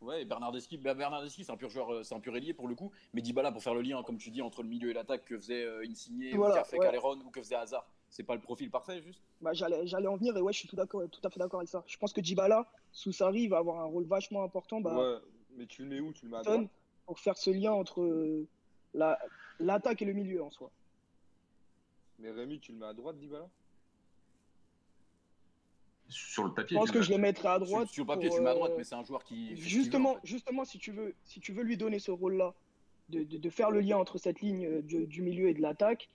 Ouais, et Bernardeschi, bah, Bernardeschi, c'est un pur joueur, euh, c'est un pur ailier pour le coup. Mais Dybala, pour faire le lien, comme tu dis, entre le milieu et l'attaque que faisait euh, Insigne, ou Voilà, qu'a fait ouais. Caleron, ou que faisait Hazard, c'est pas le profil parfait, juste Bah, j'allais, j'allais en venir et ouais, je suis tout, d'accord, tout à fait d'accord avec ça. Je pense que Dybala, sous Sarri, va avoir un rôle vachement important bah, Ouais, mais tu le mets où? Tu le mets à droite? pour faire ce lien entre euh, la, l'attaque et le milieu en soi. Mais Rémi, tu le mets à droite, Dybala? Sur le Je papier. pense tu que je le mettrais à droite. sur, sur le papier, pour, tu le mets à droite, euh, mais c'est un joueur qui. veut, Justement, en fait. justement si, tu veux, si tu veux lui donner ce rôle-là, de, de, de faire le lien entre cette ligne euh, du, du milieu et de l'attaque,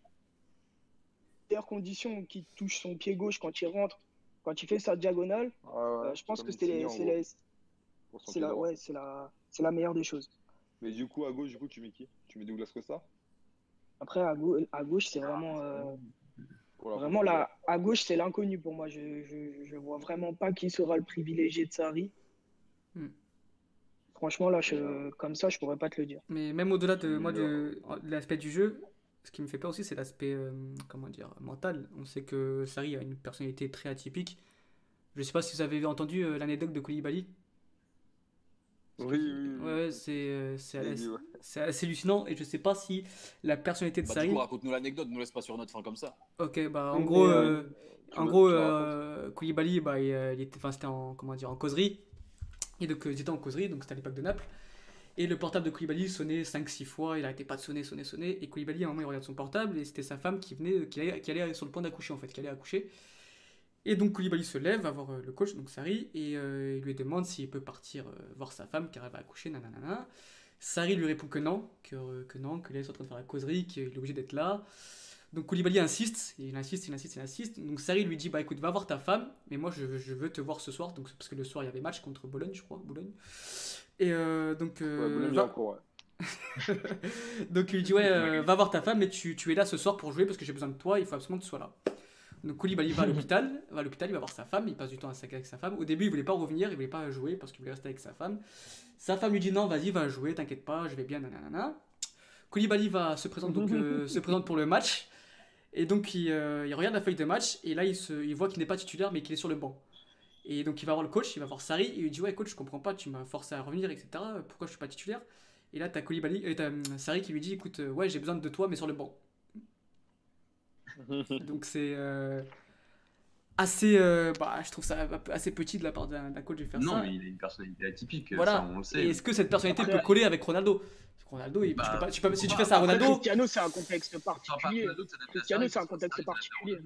meilleures conditions qu'il touche son pied gauche quand il rentre, quand il fait sa diagonale, Ah ouais, euh, je pense que c'est, la, ouais, c'est, la, c'est la meilleure des choses. Mais du coup, à gauche, du coup, tu mets qui? Tu mets Douglas Costa? Après, à, gau- à gauche, c'est vraiment. euh, Vraiment, là, à gauche, c'est l'inconnu pour moi. Je, je, je vois vraiment pas qui sera le privilégié de Sarri. Hmm. Franchement, là, je- comme ça, je pourrais pas te le dire. Mais même au-delà de, moi, de, de l'aspect du jeu, ce qui me fait peur aussi, c'est l'aspect, euh, comment dire, mental. On sait que Sarri a une personnalité très atypique. Je sais pas si vous avez entendu euh, l'anecdote de Koulibaly. Oui, oui, oui. Ouais, ouais, c'est euh, assez, ouais. c'est assez hallucinant et je sais pas si la personnalité de Bah, du coup, raconte-nous l'anecdote, nous laisse pas sur notre fin comme ça. Ok, bah en gros, mais, euh, euh, en gros, euh, Koulibaly, bah, il, il était, enfin, c'était en, comment dire, en causerie. Et donc, euh, ils étaient en causerie, donc c'était à l'époque de Naples. Et le portable de Koulibaly sonnait 5-6 fois, il arrêtait pas de sonner, sonner, sonner. Et Koulibaly, à un moment, il regarde son portable et c'était sa femme qui venait, qui allait, qui allait sur le point d'accoucher, en fait, qui allait accoucher. Et donc Koulibaly se lève, va voir euh, le coach, donc Sarri, et euh, il lui demande s'il peut partir euh, voir sa femme car elle va accoucher, nanana. Sarri lui répond que non, que, euh, que non, que là, ils sont en train de faire la causerie, qu'il est obligé d'être là. Donc Koulibaly insiste, il insiste, il insiste, il insiste. Donc Sarri lui dit bah écoute, va voir ta femme, mais moi je, je veux te voir ce soir, donc parce que le soir il y avait match contre Bologne, je crois, Bologne. Et donc Ouais, Boulogne, va- encore, ouais. donc il lui dit ouais, va voir ta femme, mais tu, tu es là ce soir pour jouer parce que j'ai besoin de toi, il faut absolument que tu sois là. Donc Koulibaly va à l'hôpital, va à l'hôpital, il va voir sa femme, il passe du temps à avec sa femme. Au début, il voulait pas revenir, il voulait pas jouer parce qu'il voulait rester avec sa femme. Sa femme lui dit non, vas-y, va jouer, t'inquiète pas, je vais bien, nanana. Koulibaly va se présente donc euh, se présente pour le match et donc il, euh, il regarde la feuille de match et là il, se, il voit qu'il n'est pas titulaire mais qu'il est sur le banc. Et donc il va voir le coach, il va voir Sarri et il lui dit ouais coach je comprends pas, tu m'as forcé à revenir etc. Pourquoi je suis pas titulaire? Et là t'as Koulibaly, euh, t'as hum, Sarri qui lui dit écoute euh, ouais j'ai besoin de toi mais sur le banc. Donc c'est euh, assez, euh, bah, je trouve ça assez petit de la part d'un coach de faire Non, ça. mais il a une personnalité atypique, Voilà. ça on le sait. Et est-ce que cette personnalité Après- peut coller avec Ronaldo? Parce que Ronaldo, il- Bah, tu peux pas- tu peux- si tu fais ça à Après, Ronaldo, Cristiano, c'est un contexte particulier. Cristiano, c'est un contexte particulier.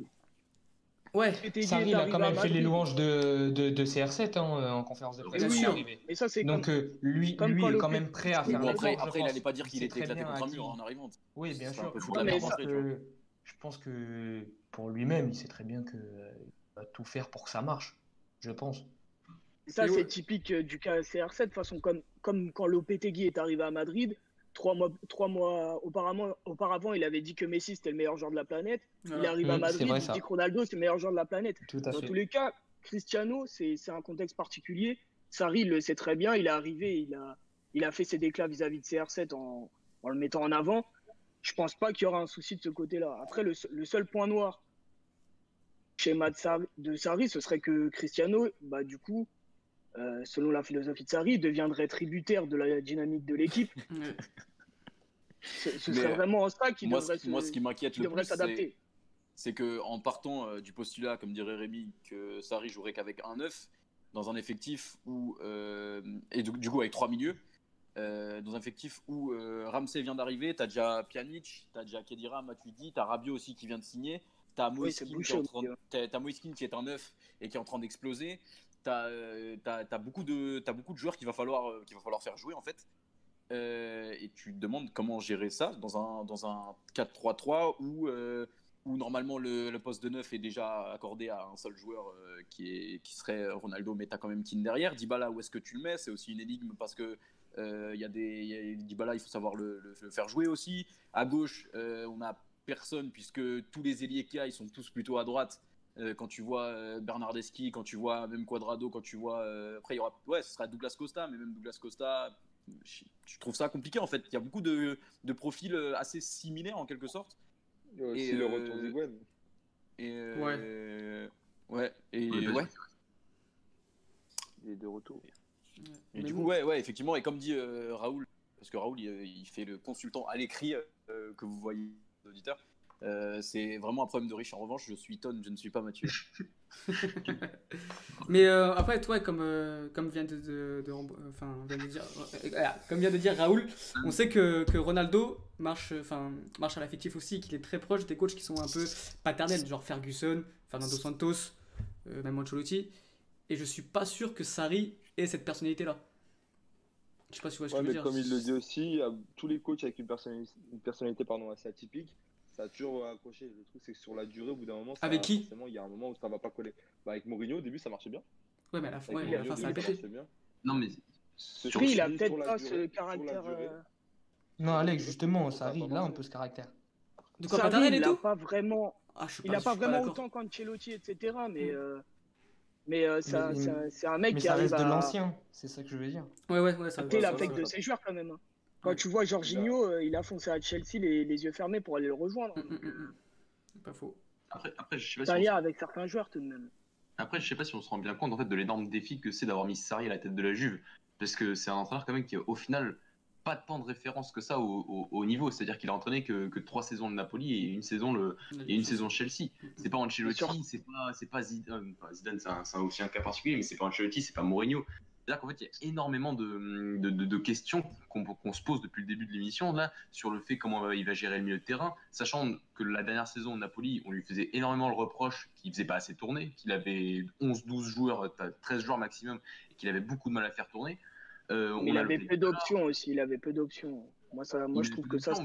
ouais. Sarri, il a quand même fait les louanges de, de, de CR7 hein, en conférence de presse. bien sûr. Mais ça, c'est Donc comme... euh, lui, comme lui est quand même prêt à faire Bon, après, après il pense. allait pas dire qu'il était très éclaté contre un mur en arrivant. Oui, bien sûr. Je pense que pour lui-même, il sait très bien qu'il va tout faire pour que ça marche. Je pense. Ça, c'est ouais. typique euh, du cas CR7. De toute façon, comme, comme quand Lopetegui est arrivé à Madrid, trois mois, trois mois auparavant, auparavant, il avait dit que Messi c'était le meilleur joueur de la planète. Il arrive à Mm, Madrid, vrai, il dit que Ronaldo c'est le meilleur joueur de la planète. Dans fait. tous les cas, Cristiano, c'est c'est un contexte particulier. Sarri il le sait très bien. Il est arrivé, il a, il a fait ses déclats vis-à-vis de CR7 en, en le mettant en avant. Je pense pas qu'il y aura un souci de ce côté-là. Après, le, se- le seul point noir schéma de Sarri, de Sarri, ce serait que Cristiano, bah, du coup, euh, selon la philosophie de Sarri, deviendrait tributaire de la dynamique de l'équipe. Ce, serait vraiment ça qui moi, devrait moi, ce qui m'inquiète qui le devrait plus, c'est s'adapter. c'est que en partant euh, du postulat, comme dirait Rémi, que Sarri jouerait qu'avec un 9, dans un effectif où, euh, et du, du coup avec trois milieux, euh, dans un effectif où euh, Ramsey vient d'arriver, t'as déjà Pjanic, t'as déjà Kedira, Matuidi, t'as Rabiot aussi qui vient de signer, t'as Oui, c'est Moiskin qui, qui est un 9 et qui est en train d'exploser, t'as euh, t'as- t'as beaucoup, de- t'as beaucoup de joueurs qu'il va, falloir, euh, qu'il va falloir faire jouer en fait. Euh, et tu te demandes comment gérer ça dans un, dans un 4-3-3 où, où normalement le, le poste de 9 est déjà accordé à un seul joueur qui, est, qui serait Ronaldo, mais tu as quand même Keane derrière. Dybala, où est-ce que tu le mets? C'est aussi une énigme parce que il y a des, il y a- Dybala, il faut savoir le, le- le faire jouer aussi. À gauche, euh, on a personne puisque tous les ailiers qu'il y a, ils sont tous plutôt à droite. Euh, quand tu vois euh, Bernardeschi, quand tu vois même Quadrado, quand tu vois. euh, après, il y aura. Ouais, ce sera Douglas Costa, mais même Douglas Costa, je, je trouve ça compliqué en fait. Il y a beaucoup de, de profils euh, assez similaires en quelque sorte. Aussi Et, le euh, retour d'Higuain. Et euh, ouais. Et Ouais, ouais. Il est de retour. Et Mais du coup, ouais, ouais, effectivement. Et comme dit euh, Raoul, parce que Raoul, il, il fait le consultant à l'écrit euh, que vous voyez, auditeurs. Euh, c'est vraiment un problème de riche. En revanche, je suis Ton, je ne suis pas Mathieu. Mais euh, après, toi, comme, euh, comme vient de, de- de- enfin, vient de dire, euh, euh, comme vient de dire Raoul, on sait que, que Ronaldo marche, enfin, marche à l'affectif aussi, qu'il est très proche des coachs qui sont un peu paternels, genre Ferguson, Fernando Santos, euh, même Ancelotti. Et je suis pas sûr que Sarri ait cette personnalité-là. Je sais pas si vous voyez ce Ouais, que je veux mais dire. comme il le dit aussi, il y a tous les coachs avec une personnalité, une personnalité pardon, assez atypique, ça a toujours accroché. Le truc, c'est que sur la durée, au bout d'un moment, ça, Avec qui forcément, il y a un moment où ça va pas coller. Bah, avec Mourinho, au début, ça marchait bien. Ouais, mais à la fin, Avec ouais, à la Mourinho, fin, au ça a ça pété. Non, mais Ce Sur- Lui, il a peut-être pas durée- ce caractère. euh, Non, Alex, Ça justement, va Sarri, pas il a un peu ce caractère. De quoi Sarri, et il a tout pas vraiment, Ah, suis il a pas pas vraiment autant qu'Ancelotti, etc. Mais, euh, mais euh, ça- Mais- ça- c'est un mec Mais qui ça arrive reste de à l'ancien, c'est ça que je veux dire. Ouais, ouais, ouais, ça ça- l'affect de ses joueurs quand même. hein. Quand Ouais. tu vois Jorginho, euh, il a foncé à Chelsea les, les yeux fermés pour aller le rejoindre. Mm, mm, mm, mm. C'est Pas faux. après, après, je sais pas si C'est on un se- lien avec certains joueurs tout de même. Après, je sais pas si on se rend bien compte en fait de l'énorme défi que c'est d'avoir mis Sarri à la tête de la Juve, parce que c'est un entraîneur quand même qui au final pas tant de référence que ça au, au- au niveau, c'est-à-dire qu'il a entraîné que, que trois saisons de Napoli et une saison le et une saison Chelsea. C'est pas Ancelotti, c'est pas c'est pas Zidane, enfin, Zidane c'est aussi un cas particulier, mais c'est pas Ancelotti, c'est pas Mourinho. C'est-à-dire qu'en fait, il y a énormément de, de, de- de questions qu'on qu'on se pose depuis le début de l'émission là sur le fait comment il va gérer le milieu de terrain, sachant que la dernière saison au Napoli, on lui faisait énormément le reproche qu'il faisait pas assez tourner, qu'il avait 11-12 joueurs, 13 joueurs maximum, et qu'il avait beaucoup de mal à faire tourner. Euh, on Mais il a avait peu d'options aussi. Il avait peu d'options. Moi, ça, moi il je trouve avait que ça, c'est.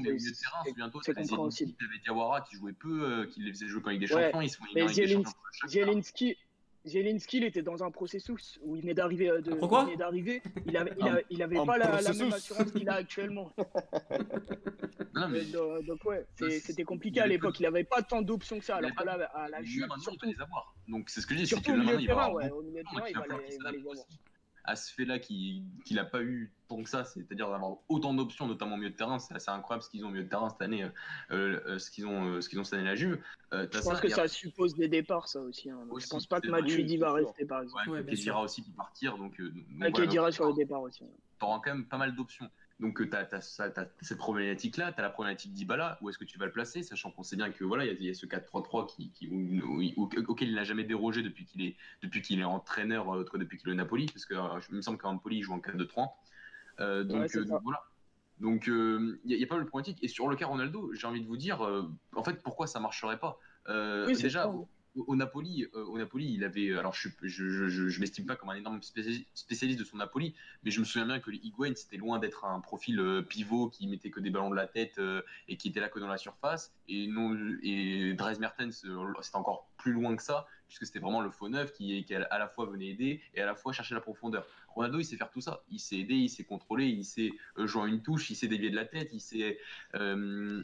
compréhensible. Zielinski, t'avais Diawara qui jouait peu, euh, qui les faisait jouer quand il des Ouais, champions, ils se font mais Zielinski-. Zielinski, Zielinski, il était dans un processus où il venait d'arriver. euh, De, Pourquoi il d'arriver. Il avait, il avait, il avait un pas la, même assurance qu'il a actuellement. Non, mais Euh, donc, donc, ouais, c'était il compliqué avait à l'époque. Il avait pas tant d'options que ça. Il Alors avait que là, à la Juve, il surtout, les avoir. Donc c'est ce que je dis, c'est que surtout au milieu de il va terrain, ouais, au milieu de il va les, il avoir. À ce fait-là qu'il qu'il a pas eu tant que ça, c'est-à-dire d'avoir autant d'options, notamment au milieu de terrain. C'est assez incroyable ce qu'ils ont au milieu de terrain cette année, euh, euh, ce qu'ils ont, euh, ce qu'ils ont cette année la Juve. Euh, Je pense ça, que ça suppose des départs, ça aussi. hein. Je Aussi, pense pas que. Matuidi va rester, par exemple. Ouais, Ouais, Kedira aussi peut partir, donc, donc Avec voilà, Kedira donc, sur le départ aussi. tu auras quand même pas mal d'options. Donc tu as, cette problématique-là, tu as la problématique d'Ibala, où est-ce que tu vas le placer, sachant qu'on sait bien que voilà, il y a- il y, a ce 4-3-3 qui, qui- où- où- où- auquel il n'a jamais dérogé depuis qu'il est, depuis qu'il est entraîneur, euh, depuis qu'il est au Napoli, parce que euh, il me semble qu'à Napoli il joue en 4-2-3. Euh, donc, Ouais, euh, voilà. Donc euh, il y, a- il y a pas mal de problématiques. Et sur le cas Ronaldo, j'ai envie de vous dire, euh, en fait, pourquoi ça marcherait pas? Euh, Oui, Déjà, ça. Au, Napoli, euh, au Napoli, il avait. Alors, je, je, m'estime pas comme un énorme spécialiste de son Napoli, mais je me souviens bien que Higuain, c'était loin d'être un profil euh, pivot qui mettait que des ballons de la tête euh, et qui était là que dans la surface. Et, non, et Dries Mertens, euh, c'était encore plus loin que ça, puisque c'était vraiment le faux neuf qui, qui à la fois venait aider et à la fois chercher la profondeur. Ronaldo, il sait faire tout ça. Il sait aider, il sait contrôler, il sait euh, jouer une touche, il sait dévier de la tête, il sait, euh,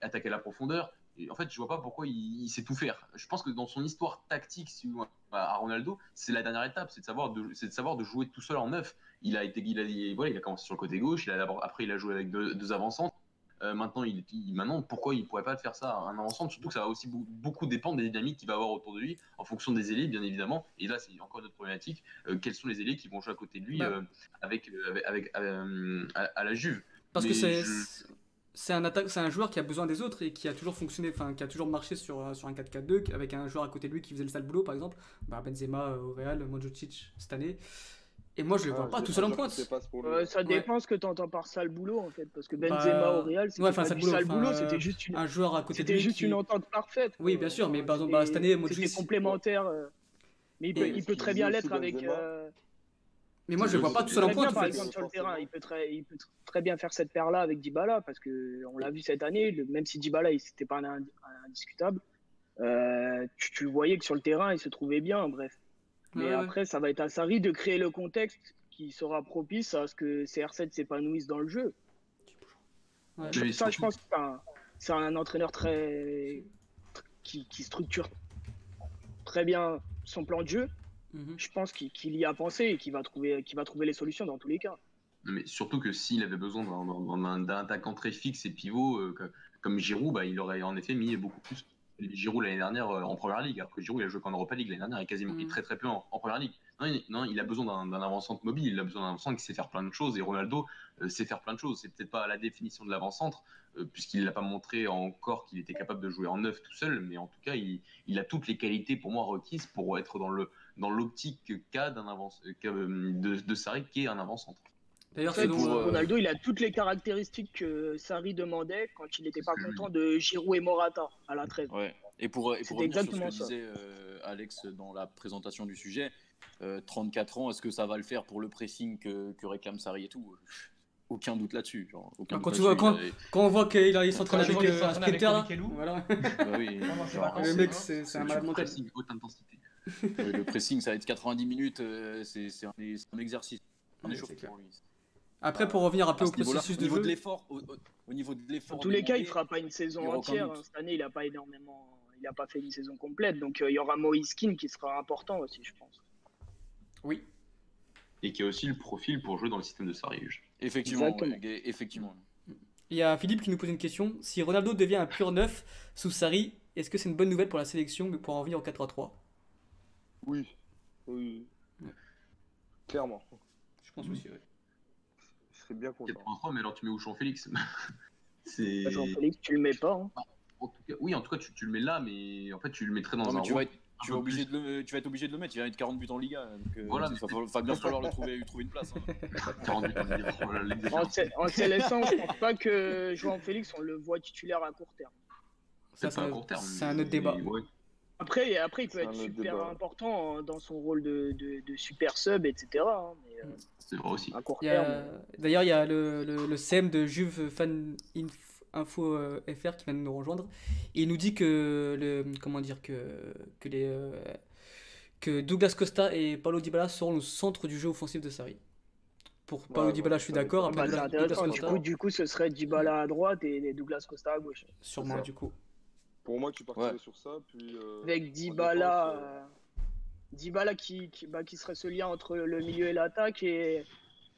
attaquer la profondeur. Et en fait, je vois pas pourquoi il, il sait tout faire. Je pense que dans son histoire tactique si, à Ronaldo, c'est la dernière étape, c'est de savoir de, c'est de savoir de jouer tout seul en neuf. Il a été, il a, il- voilà, il a commencé sur le côté gauche. Il a d'abord, après, il a joué avec deux, deux avancantes. Euh, maintenant, il, il- maintenant, pourquoi il pourrait pas faire ça un avant-centre? Surtout que ça va aussi beaucoup, beaucoup dépendre des dynamiques qu'il va avoir autour de lui, en fonction des ailiers, bien évidemment. Et là, c'est encore une autre problématique. Euh, quels sont les ailiers qui vont jouer à côté de lui Bah. euh, avec, avec, avec, à, la Juve? Parce que c'est je- c'est un attaque, c'est un joueur qui a besoin des autres et qui a toujours fonctionné, enfin qui a toujours marché sur, euh, sur un 4-4-2 avec un joueur à côté de lui qui faisait le sale boulot par exemple, bah, Benzema euh, au Real, Mandzukic cette année. Et moi je le vois Ah, pas tout seul en pointe. Euh, ça Ouais. dépend ce que tu entends par sale boulot en fait, parce que Bah, Benzema au Real, c'était ouais, enfin, pas sale du boulot, sale enfin, boulot, euh, c'était juste une, Un joueur à côté de c'était lui juste qui- une entente parfaite. Oui, bien sûr, mais par exemple, bah, cette année, Modric- c'était complémentaire. euh, Mais il peut, il peut très bien l'être avec. Mais moi je le vois pas tout seul en pointe en par fait. exemple, sur le Forcément. terrain, il peut très, il peut tr- très bien faire cette paire-là avec Dybala, parce que on l'a vu cette année, le- même si Dybala, il c'était pas un, ind- un indiscutable, euh, tu, tu voyais que sur le terrain, il se trouvait bien, bref. Mais Ouais, ouais. après, ça va être à Sarri de créer le contexte qui sera propice à ce que CR7 s'épanouisse dans le jeu. Ouais. Mais ça, je pense que c'est un, entraîneur très qui, qui structure très bien son plan de jeu. Mhm. Je pense qu'il qu'il y a pensé et qu'il va trouver, qu'il va trouver les solutions dans tous les cas. Mais surtout que s'il avait besoin d'un- d'un d'un- d'un attaquant très fixe et pivot euh, que- comme Giroud, bah, il aurait en effet mis beaucoup plus Giroud l'année dernière euh, en première ligue, alors que Giroud il a joué qu'en Europa League l'année dernière et quasiment et très très peu en, en première ligue. Non il, non, il a besoin d'un d'un avant-centre mobile, il a besoin d'un avant-centre qui sait faire plein de choses et Ronaldo euh, sait faire plein de choses. C'est peut-être pas la définition de l'avant-centre, euh, puisqu'il l'a pas montré encore qu'il était capable de jouer en neuf tout seul, mais en tout cas il, il a toutes les qualités pour moi requises pour être dans le dans l'optique qu'a d'un avant euh, euh, de, de Sarri qui est un avant-centre. D'ailleurs, En fait, euh, Ronaldo, il a toutes les caractéristiques que Sarri demandait quand il n'était pas content de Giroud et Morata à la trêve. Ouais. Et pour, et pour revenir sur ce que exactement ça. disait euh, Alex dans la présentation du sujet, euh, 34 ans, est-ce que ça va le faire pour le pressing que, que réclame Sarri et tout? Aucun doute là-dessus. aucun Quand doute tu vois- là-dessus. quand on voit qu'il a- s'entraîne Quand avec euh, un avec sprinter, voilà. Il- bah oui, le c'est mec, c'est un malade mental. pressing haute intensité. Le pressing, ça va être 90 minutes, euh, c'est un, exercice. Un c'est clair. pour lui. Après, pour revenir un peu au processus au de niveau jeu, de l'effort, au, au- au niveau de Dans l'effort. tous les cas, il fera pas une saison entière. Cette année, il n'a pas énormément, il n'a pas fait une saison complète. Donc, euh, il y aura Moïse Keane qui sera important aussi, je pense. oui. Et qui a aussi le profil pour jouer dans le système de Sarri. Effectivement, ouais, effectivement. Il y a Philippe qui nous pose une question. Si Ronaldo devient un pur neuf sous Sarri, est-ce que c'est une bonne nouvelle pour la sélection pour en revenir au 4-3-3 Oui. Oui. Ouais. Clairement. Je pense aussi, oui. Je serais bien content. 83, mais alors tu mets où Jean-Félix? C'est. Jean-Félix, tu le mets pas. hein. En tout cas- Oui, en tout cas, tu, tu le mets là, mais en fait, tu le mettrais dans Non, un tu, rôle vas être, tu, vas obligé de le, tu vas être obligé de le mettre. Il va être 40 buts en Liga. Donc, euh, Voilà, il mais va, bien falloir lui trouver, lui trouver une place. hein. 48 ans de dire, oh En, l'exagération. sé- en sélection, je pense pas que João Félix, on le voit titulaire à court terme. Ça, C'est pas à c'est court terme. c'est un mais- autre débat. ouais. Après, après il peut être super débat. important dans son rôle de, de, de super sub, etc. hein, mais euh, C'est vrai aussi. à court Il y a- terme. D'ailleurs, il y a le, le, le CM de Juve Fan Inf- Info euh, FR qui vient de nous rejoindre. Et il nous dit que le comment dire que que les euh, que Douglas Costa et Paulo Dybala seront le centre du jeu offensif de Sarri. Pour Paulo Ouais, Dybala, ouais, je suis d'accord. Bah. Du Costa, coup, du coup, ce serait Dybala à droite et Douglas Costa à gauche. sûrement du coup. Pour moi, tu partirais Ouais. sur ça. Puis, euh, Avec en Dybala, défense, euh, Dybala qui, qui, bah, qui serait ce lien entre le milieu et l'attaque et,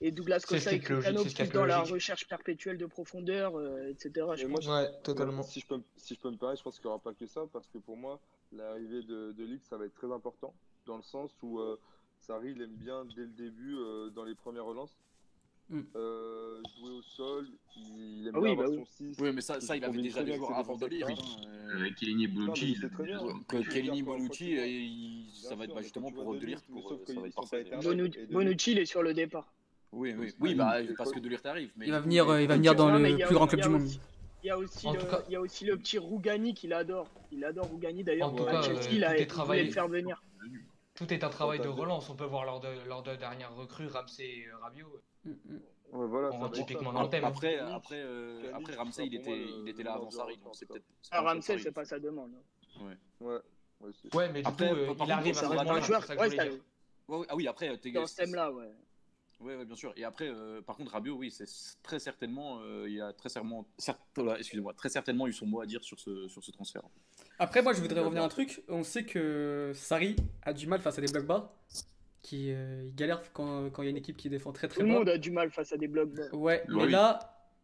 et Douglas Costa qui et Cristiano qui est plus dans la recherche perpétuelle de profondeur, euh, etc. je moi, je- Ouais, totalement. Si je, peux, me- si je peux me permettre, je pense qu'il n'y aura pas que ça, parce que pour moi, l'arrivée de, de Ligue, ça va être très important, dans le sens où euh, Sarri, il aime bien, dès le début, euh, dans les premières relances, Mm. euh, jouer au sol, il aime Ah bien oui, avoir bah son 6. Oui, mais ça, ça il avait déjà des bien joueurs avant de lire. et Bonucci. bien. Kellini Bonucci, Bien ça va être bah, justement pour vois De De Ligt, Ligt, mais pour, sauf euh, Bonucci, il est sur le départ. Oui, oui, Oui, oui, bah, il- parce que De Ligt arrive. Mais Il va venir, euh, il va venir dans le plus grand club du monde. Il y, a aussi En le, tout cas- il y a aussi le petit Rougani qu'il adore. Il adore Rougani d'ailleurs. En tout à cas, Chelsea, euh, il, a, il voulait travaillé. le faire venir. Tout est un travail de relance. On peut voir leurs deux, leurs deux dernières recrues, Ramsey et euh, Rabiot. Mm, mm. Ouais, voilà, On être typiquement dans le thème. Après, après, euh, après Ramsey, il était, il était là avant Sarri, donc c'est peut-être. Ah, de Ramsey, c'est pas sa demande. Ouais, ouais, c'est Ouais, mais du Après, coup, euh, il arrive à un joueur- ouais. Ouais, ouais, ah oui, après, t'es- Dans ce thème-là, ouais. Ouais, ouais, bien sûr. Et après, euh, par contre, Rabiot, oui, c'est très certainement, euh, il a très certainement, cer- voilà, excusez-moi, très certainement eu son mot à dire sur ce, sur ce transfert. Après, moi, je voudrais revenir à un truc. On sait que Sarri a du mal face à des blocs bas, qui euh, il galère quand quand il y a une équipe qui défend très Tout très le bas. monde a du mal face à des blocs bas. Ouais, Ouais, mais là,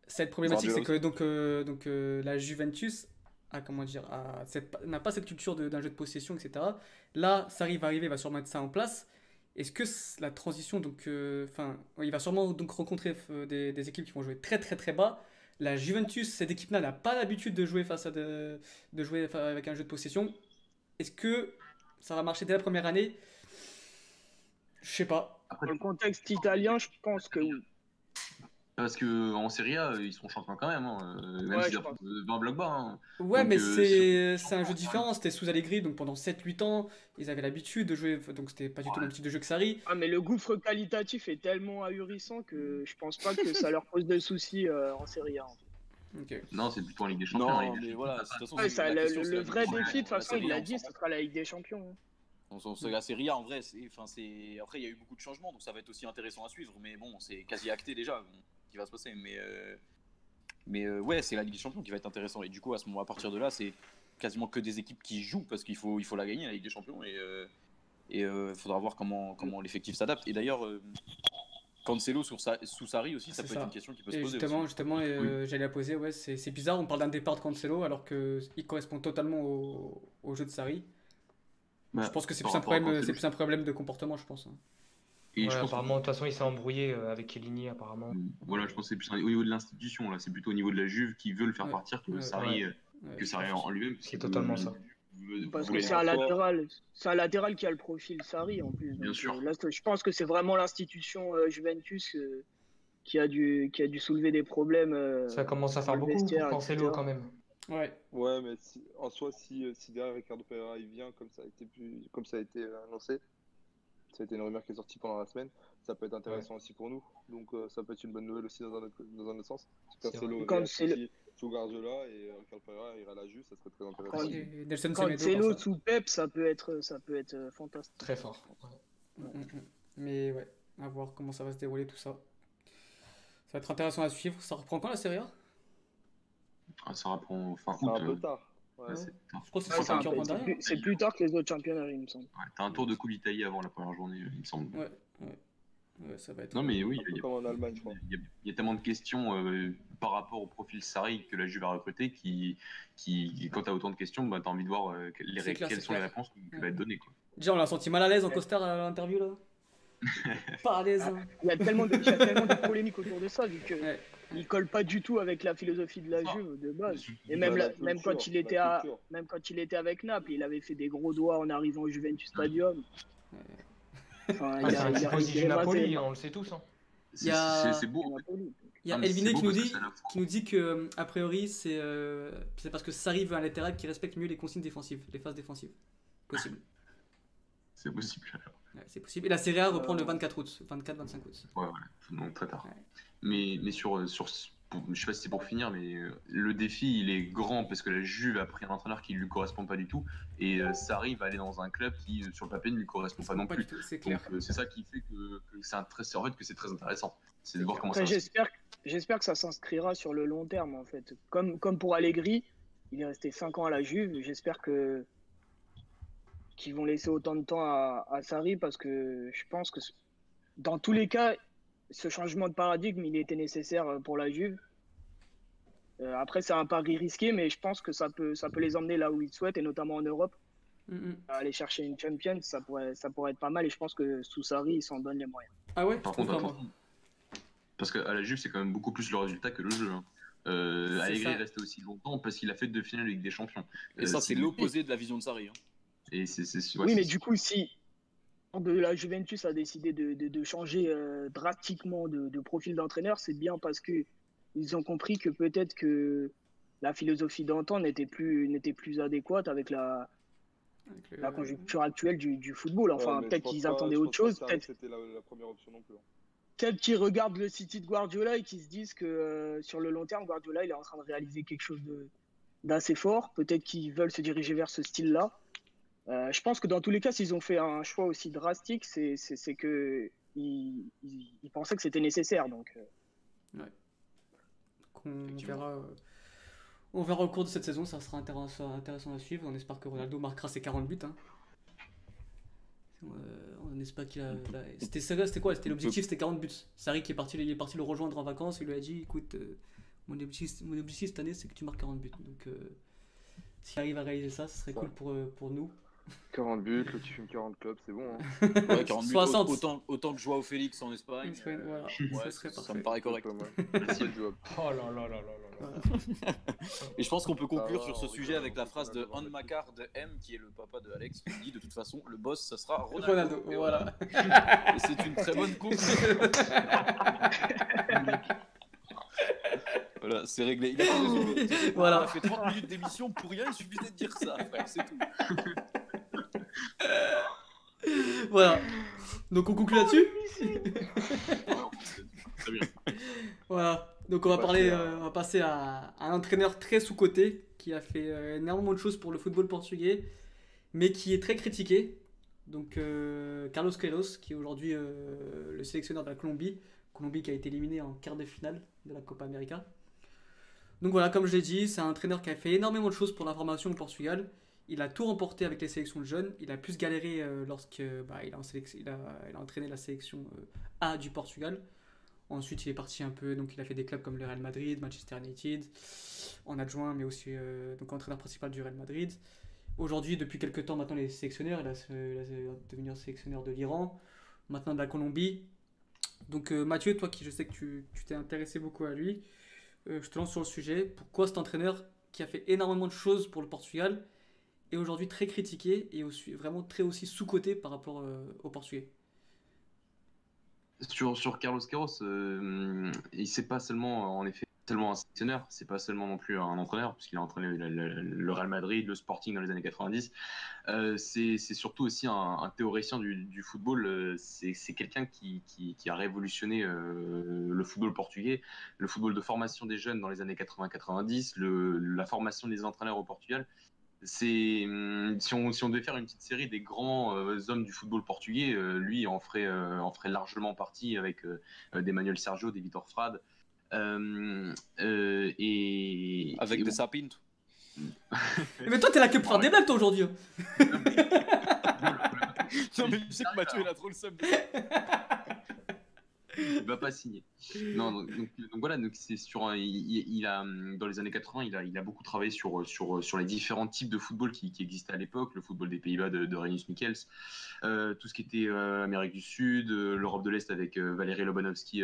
cette problématique, c'est que donc, euh, donc euh, la Juventus a, comment dire, a cette- n'a pas cette culture de- d'un jeu de possession, etc. Là, Sarri va arriver, va sûrement mettre ça en place. Est-ce que la transition, donc, euh, enfin, il va sûrement donc rencontrer euh, des, des équipes qui vont jouer très très très bas. La Juventus, cette équipe-là, n'a pas l'habitude de jouer face à de, jouer avec un jeu de possession. Est-ce que ça va marcher dès la première année? Je sais pas. Après, le contexte italien, je pense que oui. Parce que en Serie A, ils sont champions quand même, hein, euh, même Ouais, s'ils je affrontent 20 blocs bas. hein. Ouais, Donc, mais euh, c'est un jeu différent. C'était sous Allegri, donc pendant 7-8 ans, ils avaient l'habitude de jouer. Donc c'était pas du tout le même type de jeu que Sarri. Ah, mais le gouffre qualitatif est tellement ahurissant que je pense pas que ça leur pose de soucis euh, en Série A. en fait. Ok. Non, c'est plutôt en Ligue des Champions. Non, Ligue des mais Champions, voilà, ça de toute façon, Ouais, c'est- ça, la le, question, le- c'est le la vrai défi, de toute Champions, façon, il l'a Serie A, dit, ce sera la Ligue des Champions. hein. On la Serie A en vrai, c'est, enfin, c'est, après il y a eu beaucoup de changements, donc ça va être aussi intéressant à suivre, mais bon, c'est quasi acté déjà bon, qui va se passer, mais, euh, mais euh, ouais, c'est la Ligue des Champions qui va être intéressant, et du coup à ce moment, à partir de là, c'est quasiment que des équipes qui jouent parce qu'il faut, il faut la gagner la Ligue des Champions, et euh, et il faudra voir comment, comment l'effectif s'adapte. Et d'ailleurs, euh, Cancelo sur sa, sous Sarri aussi, ça peut ça. être une question qui peut se poser. justement, aussi. justement euh, j'allais la poser. Ouais, c'est c'est bizarre. On parle d'un départ de Cancelo alors qu'il correspond totalement au, au jeu de Sarri. Bah, je pense que c'est plus, un problème, plus un problème de comportement, je pense. Et Ouais, je pense que- apparemment, de toute façon, il s'est embrouillé euh, avec Chiellini, apparemment. Voilà, je pense que c'est plus au niveau de l'institution, là. C'est plutôt au niveau de la Juve qui veut le faire Ouais. partir que Ouais. Sarri, Ouais. euh, que Sarri en lui-même. C'est totalement ça. veut- Parce que c'est un latéral, c'est un latéral qui a le profil Sarri en plus. Bien Donc, sûr. euh, là, je pense que c'est vraiment l'institution euh, Juventus euh, qui a dû qui a dû soulever des problèmes. euh, Ça commence à faire beaucoup pour Cancelo etc. quand même. Ouais. Ouais, mais si- en soi, si, euh, si derrière Ricardo Pereira il vient, comme ça a été, plus, comme ça a été euh, annoncé, ça a été une rumeur qui est sortie pendant la semaine, ça peut être intéressant aussi pour nous. Donc euh, ça peut être une bonne nouvelle aussi dans un autre, dans un autre sens. C'est Cancelo Comme sous Guardiola et euh, Ricardo Pereira ira à la Juve, ça serait très intéressant. Quand. Et Nelson sous Pep, ça peut être ça peut être euh, fantastique. Très fort. ouais. Mm, mm, mm. Mais ouais, à voir comment ça va se dérouler tout ça. Ça va être intéressant à suivre. Ça reprend quand la Serie A? Ah, ça reprend fin C'est août. un peu euh, tard. Ouais. c'est plus, tard que les autres championnats, il me semble. Ouais, T'as un tour de Coupe d'Italie avant la première journée, il me semble. Ouais, ouais. Ouais, ça va être. Non, mais oui, il y a- y, y tellement de questions euh, par rapport au profil Sarri que la Juve a recruté qui, qui quand tu as autant de questions, bah, tu as envie de voir euh, les, clair, quelles sont les réponses qui Ouais. vont être données. Quoi. Déjà, on l'a senti mal à l'aise en costard à l'interview là. Pas à l'aise. hein. Il y a tellement de, il y a tellement de polémiques autour de ça, vu que Ouais. Il colle pas du tout avec la philosophie de la Juve de base. Et même, la quand il était à, culture. même quand il était avec Naples, il avait fait des gros doigts en arrivant au Juventus Stadium. Enfin, Ah, il c'est a Napoli, hein, on le sait tous. hein. C'est Il y a- c'est- beau. Il y a c'est qui nous dit, qui nous dit que euh, a priori c'est euh, c'est parce que Sarri veut un latéral qui respecte mieux les consignes défensives, les phases défensives. Possible. C'est possible. alors. Ouais, c'est possible. Et la Serie A reprend Euh. le 24 août, 24-25 août. Ouais, voilà. Donc très tard. Ouais. Mais, mais sur, sur pour- je sais pas si c'est pour finir, mais euh, le défi il est grand parce que la Juve a pris un entraîneur qui lui correspond pas du tout et euh, Sarri va aller dans un club qui euh, sur le papier ne lui correspond pas non Pas plus. c'est Donc clair. c'est ça qui fait que, que c'est un très, en fait que c'est très intéressant. C'est de voir comment Après, ça. j'espère, j'espère que ça s'inscrira sur le long terme en fait. Comme, comme pour Allegri, il est resté 5 ans à la Juve. J'espère que qu'ils vont laisser autant de temps à, à Sarri parce que je pense que dans tous les cas, ce changement de paradigme, il était nécessaire euh, pour la Juve. Euh, après, c'est un pari risqué, mais je pense que ça peut, ça peut les emmener là où ils souhaitent, et notamment en Europe. Mm, mm. Aller chercher une Champions, ça pourrait, ça pourrait être pas mal, et je pense que sous Sarri, ils s'en donnent les moyens. Ah ouais, Par contre, attention. Parce qu'à la Juve, c'est quand même beaucoup plus le résultat que le jeu. Hein. Euh, Allegri est resté aussi longtemps parce qu'il a fait deux finales de Ligue des Champions. Et Euh, ça, c'est c'est- l'opposé de la vision de Sarri. hein. Et c'est, c'est, ouais, oui, mais du coup, si de la Juventus a décidé de, de- de changer euh, drastiquement de, de profil d'entraîneur, c'est bien parce que ils ont compris que peut-être que la philosophie d'antan n'était plus, n'était plus adéquate avec la, Avec le- la conjoncture actuelle du, du football. Enfin, peut-être qu'ils attendaient autre chose. Peut-être, C'était la, la première option non plus. hein. peut-être qu'ils regardent le City de Guardiola et qu'ils se disent que euh, sur le long terme, Guardiola il est en train de réaliser quelque chose de, d'assez fort. Peut-être qu'ils veulent se diriger vers ce style-là. Euh, je pense que dans tous les cas, s'ils ont fait un choix aussi drastique, c'est, que ils, ils- ils pensaient que c'était nécessaire. Donc, euh, Effectivement. verra. euh, On verra au cours de cette saison, ça sera intéressant, intéressant à suivre. On espère que Ronaldo marquera ses 40 buts. hein. Euh, on espère qu'il a. là, C'était ça, c'était quoi? C'était l'objectif, c'était 40 buts. Sarri qui est parti, il est parti le rejoindre en vacances, il lui a dit écoute, euh, mon objectif, mon objectif cette année, c'est que tu marques 40 buts. Donc, euh, s'il arrive à réaliser ça, ce serait cool pour, pour nous. 40 buts, le tu fumes 40 clubs, c'est bon. Hein. Ouais, 40 buts, 60. autant, autant que Joao Félix en Espagne. Euh, voilà. ouais, Ça serait ça, parfait. me paraît correct. Oh là là là là là. Et je pense qu'on peut conclure Ah, sur ce on sujet avec la phrase de Han rigole. Makar de M, qui est le papa de Alex, qui dit de toute façon, le boss, ça sera Ronaldo. Ronaldo, Et voilà. Et c'est une très bonne conclusion. Voilà, c'est réglé. Il a pas résumé. Voilà. On a fait 30 minutes d'émission pour rien, il suffisait de dire ça, frère, c'est tout. voilà. Donc, on conclut là-dessus Très bien. Voilà. Donc, on va, parler, passer à- euh, on va passer à, à un entraîneur très sous-coté qui a fait euh, énormément de choses pour le football portugais, mais qui est très critiqué. Donc, euh, Carlos Queiroz, qui est aujourd'hui euh, le sélectionneur de la Colombie. Colombie qui a été éliminée en quart de finale de la Copa América. Donc voilà, comme je l'ai dit, c'est un entraîneur qui a fait énormément de choses pour la formation au Portugal. Il a tout remporté avec les sélections de jeunes. Il a plus galéré euh, lorsque bah, a entraîné la sélection euh, A du Portugal. Ensuite, il est parti un peu, donc il a fait des clubs comme le Real Madrid, Manchester United, en adjoint, mais aussi euh, entraîneur principal du Real Madrid. Aujourd'hui, depuis quelques temps maintenant, il est sélectionneur. Il a, il a devenu sélectionneur de l'Iran, maintenant de la Colombie. Donc euh, Mathieu, toi qui je sais que tu t'es intéressé beaucoup à lui, je te lance sur le sujet. Pourquoi cet entraîneur qui a fait énormément de choses pour le Portugal est aujourd'hui très critiqué et aussi, vraiment très aussi sous-coté par rapport euh, au Portugais? Sur, sur Carlos Queiroz, euh, il c'est pas seulement en effet seulement un sélectionneur, c'est pas seulement non plus un entraîneur, puisqu'il a entraîné le, Real Madrid, le Sporting dans les années 90. Euh, c'est surtout aussi un, théoricien du, football. euh, C'est quelqu'un qui, a révolutionné euh, le football portugais, le football de formation des jeunes dans les années 80-90, le- la formation des entraîneurs au Portugal. Hum, si on, si on devait faire une petite série des grands hommes du football portugais, lui en ferait, en ferait largement partie avec euh, euh, des Manuel Sergio, des Vitor Frade. Euh, euh, et Avec et- des sapintes. Mais toi, t'es là que pour faire des blagues toi aujourd'hui. Non, mais je sais que Mathieu, il a trop le seum. il va pas signer. Non, donc, voilà, donc c'est sur il, a dans les années 80, il a, il a beaucoup travaillé sur sur sur les différents types de football qui, qui existaient à l'époque, le football des Pays-Bas de, de Rinus Michels, euh, tout ce qui était euh, Amérique du Sud, euh, l'Europe de l'Est avec Valérie Lobanovski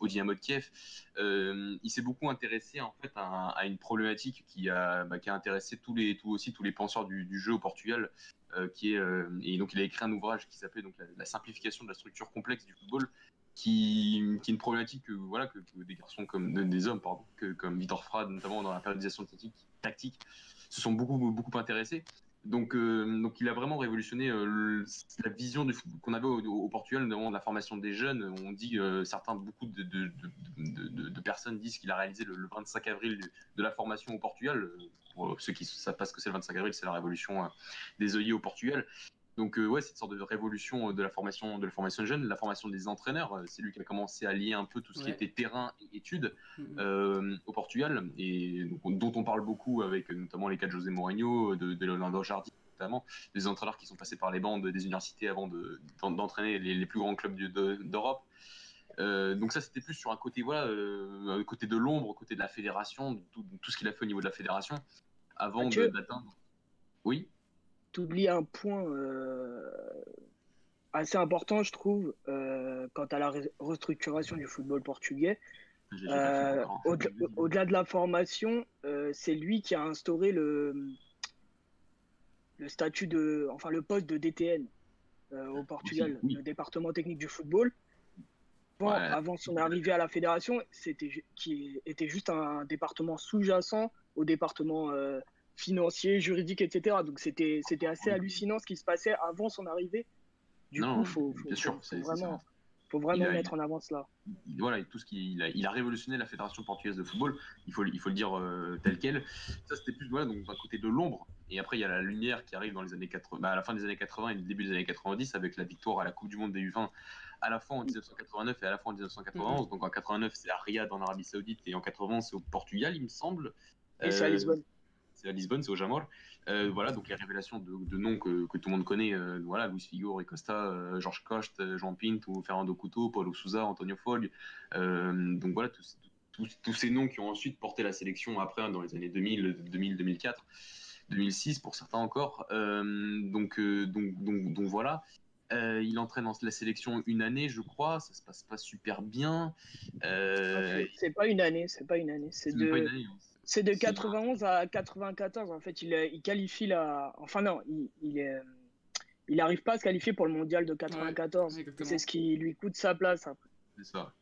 au Dynamo de Kiev. Il s'est beaucoup intéressé en fait à, une problématique qui a bah, qui a intéressé tous les tous aussi tous les penseurs du, jeu au Portugal. qui est et donc il a écrit un ouvrage qui s'appelait donc la simplification de la structure complexe du football qui, est une problématique que, voilà, que, des garçons comme de- des hommes pardon, que, comme Vitor Frade notamment dans la périodisation tactique, tactique se sont beaucoup beaucoup intéressés. Donc, euh, donc il a vraiment révolutionné euh, la vision qu'on avait au, Portugal, notamment de la formation des jeunes. On dit euh, certains, beaucoup de, de, personnes disent qu'il a réalisé le, le 25 avril de, la formation au Portugal. Euh, Pour ceux qui ne savent pas ce que c'est le 25 avril, c'est la révolution euh, des œillets au Portugal. Donc euh, ouais, c'est une sorte de révolution euh, de la formation de la formation des jeunes, la formation des entraîneurs. Euh, C'est lui qui a commencé à lier un peu tout ce qui était terrain et études Mhm. euh, au Portugal et donc, dont on parle beaucoup avec notamment les cas de José Mourinho, de, de Leonardo Jardim notamment, des entraîneurs qui sont passés par les bandes des universités avant de- d'en- d'entraîner les, les plus grands clubs de- d'Europe. Euh, donc ça c'était plus sur un côté voilà côté de l'ombre, côté de la fédération, tout, tout ce qu'il a fait au niveau de la fédération avant de- d'atteindre. Oui? T'oublies un point euh, assez important, je trouve, euh, quant à la restructuration du football portugais. Fait Euh, au-delà de la formation, euh, c'est lui qui a instauré le, le statut de, enfin le poste de DTN euh, au Portugal, oui. le département technique du football. Avant, Ouais. avant son arrivée à la fédération, c'était qui était juste un département sous-jacent au département financier, juridique, etc. Donc c'était c'était assez hallucinant ce qui se passait avant son arrivée. Du Non, coup, faut, faut, bien sûr, vraiment, faut vraiment a- mettre en avant cela. il- voilà, tout ce qui, il a, il a révolutionné la fédération portugaise de football. Il faut, il faut le dire euh, tel quel. Ça, c'était plus voilà, donc d'un côté de l'ombre. Et après, il y a la lumière qui arrive dans les années 80, bah, à la fin des années 80 et le début des années 90 avec la victoire à la Coupe du Monde des U20 à la fois en 1989 et à la fois en 1991. Donc en 89, c'est à Riyad en Arabie Saoudite et en 80, c'est au Portugal, il me semble. Et c'est à Euh, Lisbonne. À Lisbonne, c'est au Jamor. Euh, voilà, donc les révélations de, de noms que, que tout le monde connaît, euh, voilà, Luis Figo, Rui Costa, Georges Coste, euh, Jean Pinto, Fernando Couto, Paulo Souza, Antonio Fogg. Donc voilà, tous, tous, tous ces noms qui ont ensuite porté la sélection après, hein, dans les années 2000, 2000, 2004, 2006 pour certains encore. Donc, donc, donc, donc voilà. Euh, il entraîne dans la sélection une année, je crois. Ça se passe pas super bien. Euh, C'est pas une année, c'est pas une année. C'est c'est même pas une de, année, hein. C'est de c'est- 91 à 94. En fait, il, il qualifie la. Enfin, non, il, il, est- il arrive pas à se qualifier pour le mondial de 94. Ouais, exactement. c'est ce qui lui coûte sa place après. C'est ça.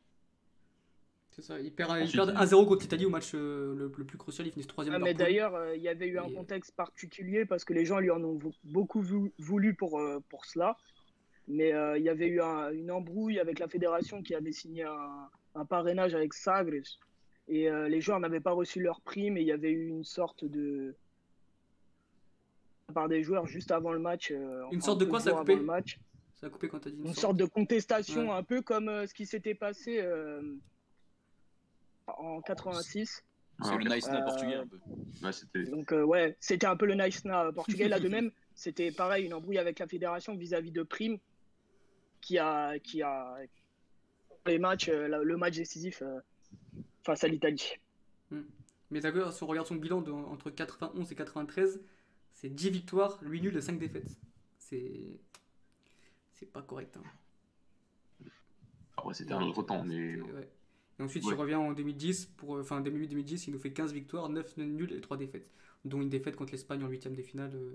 C'est ça, il perd, il Ensuite, perd il- 1-0 contre l'Italie au match euh, le, le plus crucial, il finit troisième Ah, mais d'ailleurs, euh, il y avait eu un Et- contexte particulier parce que les gens lui en ont beaucoup vou- voulu pour, euh, pour cela. Mais euh, il y avait eu un- une embrouille avec la fédération qui avait signé un, un parrainage avec Sagres. Et euh, les joueurs n'avaient pas reçu leur prime et il y avait eu une sorte de. par des joueurs juste avant le match. euh, Une enfin, sorte de quoi, ça a coupé le match. Ça a coupé quand t'as dit une, Une sorte. sorte de contestation, Ouais. un peu comme euh, ce qui s'était passé euh, en 86. C'est le nice na portugais un peu. Ouais, c'était. Donc euh, ouais, c'était un peu le nice na portugais. Là de même, c'était pareil, une embrouille avec la fédération vis-à-vis de Prime, qui a, qui a les matchs, euh, le match décisif euh, face à l'Italie. Mais d'accord, si on regarde son bilan de- entre 91 et 93, c'est 10 victoires, 8 nuls et 5 défaites. C'est. C'est pas correct. Hein. Ah ouais, c'était un autre temps, mais. C'est- ouais. Et ensuite, Ouais. il revient en 2010, pour, euh, enfin 2008-2010, il nous fait 15 victoires, 9 nuls et 3 défaites. Dont une défaite contre l'Espagne en huitième des finales. euh,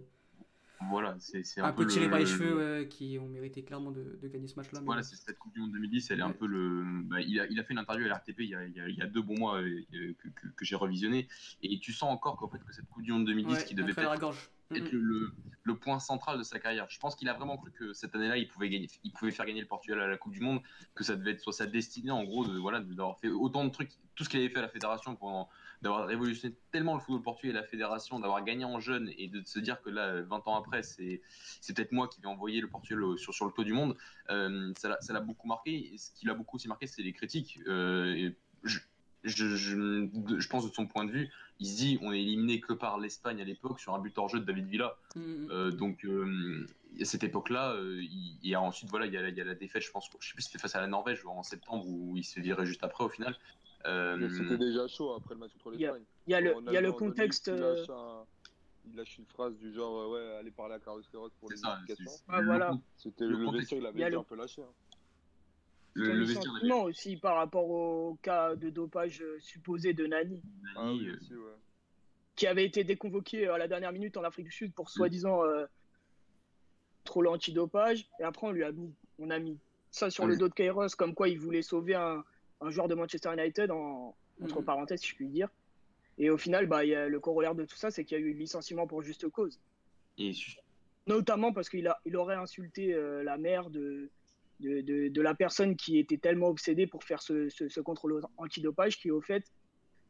Voilà, c'est un, un, peu tiré le- par les cheveux, ouais, qui ont mérité clairement de, de gagner ce match-là. Voilà, c'est cette Coupe du Monde 2010, elle est un peu le. bah, il, a, il a fait une interview à l'RTP il, y a- il y a- il y a deux bons mois euh, que, que- que j'ai revisionné, et tu sens encore qu'en fait que cette Coupe du Monde 2010 Ouais, qui devait la être, gorge. être le, point central de sa carrière. Je pense qu'il a vraiment cru que cette année-là, il pouvait gagner, il pouvait faire gagner le Portugal à la Coupe du Monde, que ça devait être sur sa destinée en gros de voilà d'avoir fait autant de trucs, tout ce qu'il avait fait à la fédération pendant d'avoir révolutionné tellement le football portugais et la fédération, d'avoir gagné en jeune et de se dire que là, 20 ans après, c'est c'est peut-être moi qui vais envoyer le Portugal sur, sur le toit du monde. Euh, ça l'a- ça l'a beaucoup marqué. Et ce qui l'a beaucoup aussi marqué, c'est les critiques. Euh, et je, je, je, je pense de son point de vue, il se dit on est éliminé que par l'Espagne à l'époque sur un but hors jeu de David Villa. Mhm. Euh, donc euh, à cette époque-là, euh, a ensuite voilà, il y a, la- il y a la défaite, je pense, je sais plus si c'était face à la Norvège en septembre où il se virer juste après au final. Euh, Mais C'était déjà chaud après le match contre Il y a- l'Espagne. Il y a le, y a le contexte. Il euh, lâche, un- il lâche une phrase du genre euh, Ouais, allez parler à Carlos Queiroz pour les c'est- Ah, voilà. C'était Le le, contexte. vestiaire, il avait déjà le- un peu lâché. hein. Le, sentiment aussi par rapport au cas de dopage supposé de Nani, Ah oui, euh, aussi, ouais. qui avait été déconvoqué à la dernière minute en Afrique du Sud pour soi-disant euh, trop l'antidopage. Et après, on lui a mis, on a mis ça sur le dos de Kairos, comme quoi il voulait sauver un, un joueur de Manchester United, en, entre Mhm. parenthèses, si je puis dire. Et au final, bah, il y a le corollaire de tout ça, c'est qu'il y a eu licenciement pour juste cause. et Notamment parce qu'il a, il aurait insulté euh, la mère de, de, de, de la personne qui était tellement obsédée pour faire ce, ce, ce contrôle antidopage qui, au fait,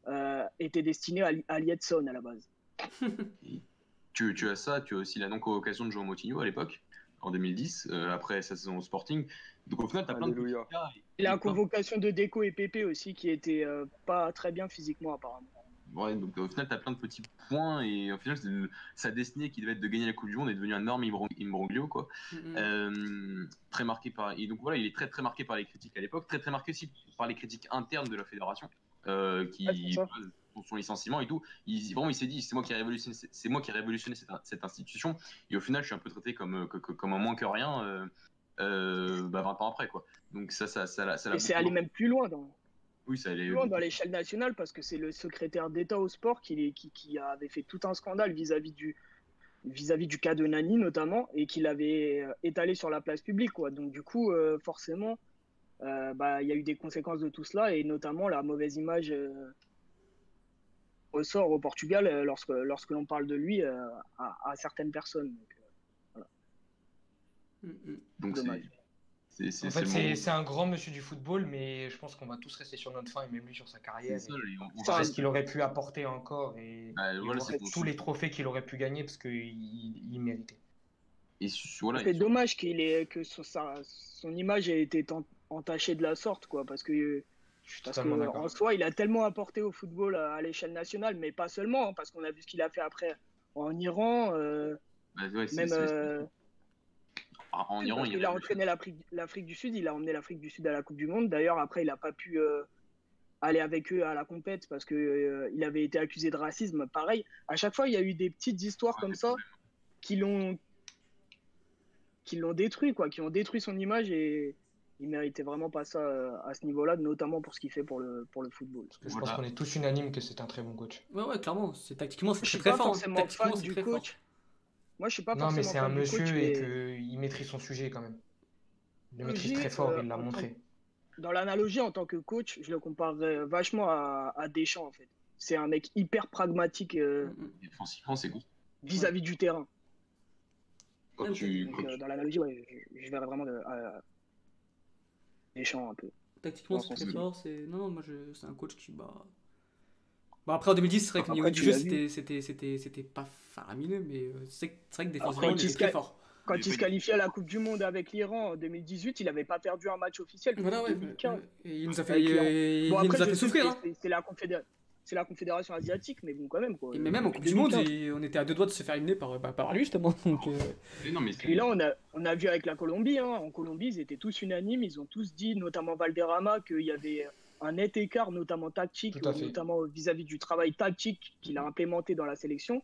euh, était destiné à, à Liedson à la base. tu, tu as ça, tu as aussi la non-convocation de João Moutinho à l'époque, en 2010, euh, après sa saison au Sporting. Donc au final, tu as plein de et- Et la convocation de Deco et Pépé aussi, qui était euh, pas très bien physiquement, apparemment. Ouais, donc au final, tu as plein de petits points et au final, c'est le- sa destinée qui devait être de gagner la Coupe du Monde est devenue un énorme imbro- imbroglio, quoi. Euh, très marqué par. Et donc voilà, il est très très marqué par les critiques à l'époque, très très marqué aussi par les critiques internes de la fédération, euh, qui son licenciement et tout. Il, vraiment, il s'est dit, c'est moi qui ai révolutionné, c'est moi qui ai révolutionné cette, cette institution. Et au final, je suis un peu traité comme que- que- comme un moins que rien. euh, euh, bah, 20 ans après quoi. Donc ça, ça, Et c'est allé même plus loin dans, Oui, ça allait. plus loin dans l'échelle nationale parce que c'est le secrétaire d'État au sport qui, est- qui, qui avait fait tout un scandale vis-à-vis du vis-à-vis du cas de Nani notamment et qui l'avait euh, étalé sur la place publique quoi. Donc du coup euh, forcément euh, bah, il y a eu des conséquences de tout cela et notamment la mauvaise image euh, ressort au Portugal euh, lorsque lorsque l'on parle de lui euh, à, à certaines personnes. Donc. Donc c'est- dommage. En fait, un grand monsieur du football, mais je pense qu'on va tous rester sur notre fin et même lui sur sa carrière. c'est ça, et et on- ce qu'il aurait pu apporter encore et, et voilà, voir c'est tous les trophées qu'il aurait pu gagner parce qu'il il, méritait. et su- voilà, C'est dommage qu'il ait que son, sa- son image ait été en- entachée de la sorte, quoi, parce que, Je suis parce totalement que d'accord. en soi, il a tellement apporté au football à, l'échelle nationale, mais pas seulement, hein, parce qu'on a vu ce qu'il a fait après en Iran, euh, bah, ouais, c'est- même c'est- euh, en en Iran, il qu'il a entraîné l'Afrique l'Afrique du Sud, il a emmené l'Afrique du Sud à la Coupe du Monde. D'ailleurs, après, il n'a pas pu, euh, aller avec eux à la compète parce que euh, il avait été accusé de racisme. Pareil, à chaque fois, il y a eu des petites histoires Ouais, comme ça qui l'ont qui l'ont détruit quoi, qui ont détruit son image et il méritait vraiment pas ça euh, à ce niveau-là, notamment pour ce qu'il fait pour le pour le football. Parce que je Voilà. pense qu'on est tous unanimes que c'est un très bon coach. Ouais, ouais, clairement. C'est tactiquement, c'est Je suis très pas fort. forcément fan c'est du fort. coach. Moi, je suis pas Non, mais forcément c'est un monsieur coach, et mais qu'il maîtrise son sujet quand même. Il le maîtrise très fort, euh, il l'a montré. dans l'analogie en tant que coach, je le comparerais vachement à, à Deschamps en fait. C'est un mec hyper pragmatique euh, Mm, mm. Défensivement, c'est cool. vis-à-vis du terrain. Quand tu, Donc, quand euh, tu- dans l'analogie, ouais, je, je verrais vraiment de, à- Deschamps un peu. Tactiquement, c'est très fort. C'est... Non, non, moi, je... c'est un coach qui. Bah... Bon, après, en 2010, c'est vrai qu'au Après, niveau du jeu, c'était, c'était, c'était, c'était pas faramineux, mais euh, c'est, c'est vrai que défensivement, Après, il était très fort. Quand il se qualifiait à la Coupe du Monde avec l'Iran en 2018, il n'avait pas perdu un match officiel depuis Voilà, ouais. 2015. Et il nous a fait, Avec l'Iran. il, Bon, il nous après, a fait je sais souffrir. que hein. c'est- c'est la, confédé- c'est la Confédération asiatique, mais bon, quand même. Quoi. Et mais même en Coupe du Monde, 2015. il- on était à deux doigts de se faire éliminer par, bah, par lui, justement. Donc, euh, Mais non, mais c'est- Et là, on a, on a vu avec la Colombie, hein, en Colombie, ils étaient tous unanimes, ils ont tous dit, notamment Valderrama, qu'il y avait un net écart, notamment tactique, notamment vis-à-vis du travail tactique qu'il a implémenté dans la sélection,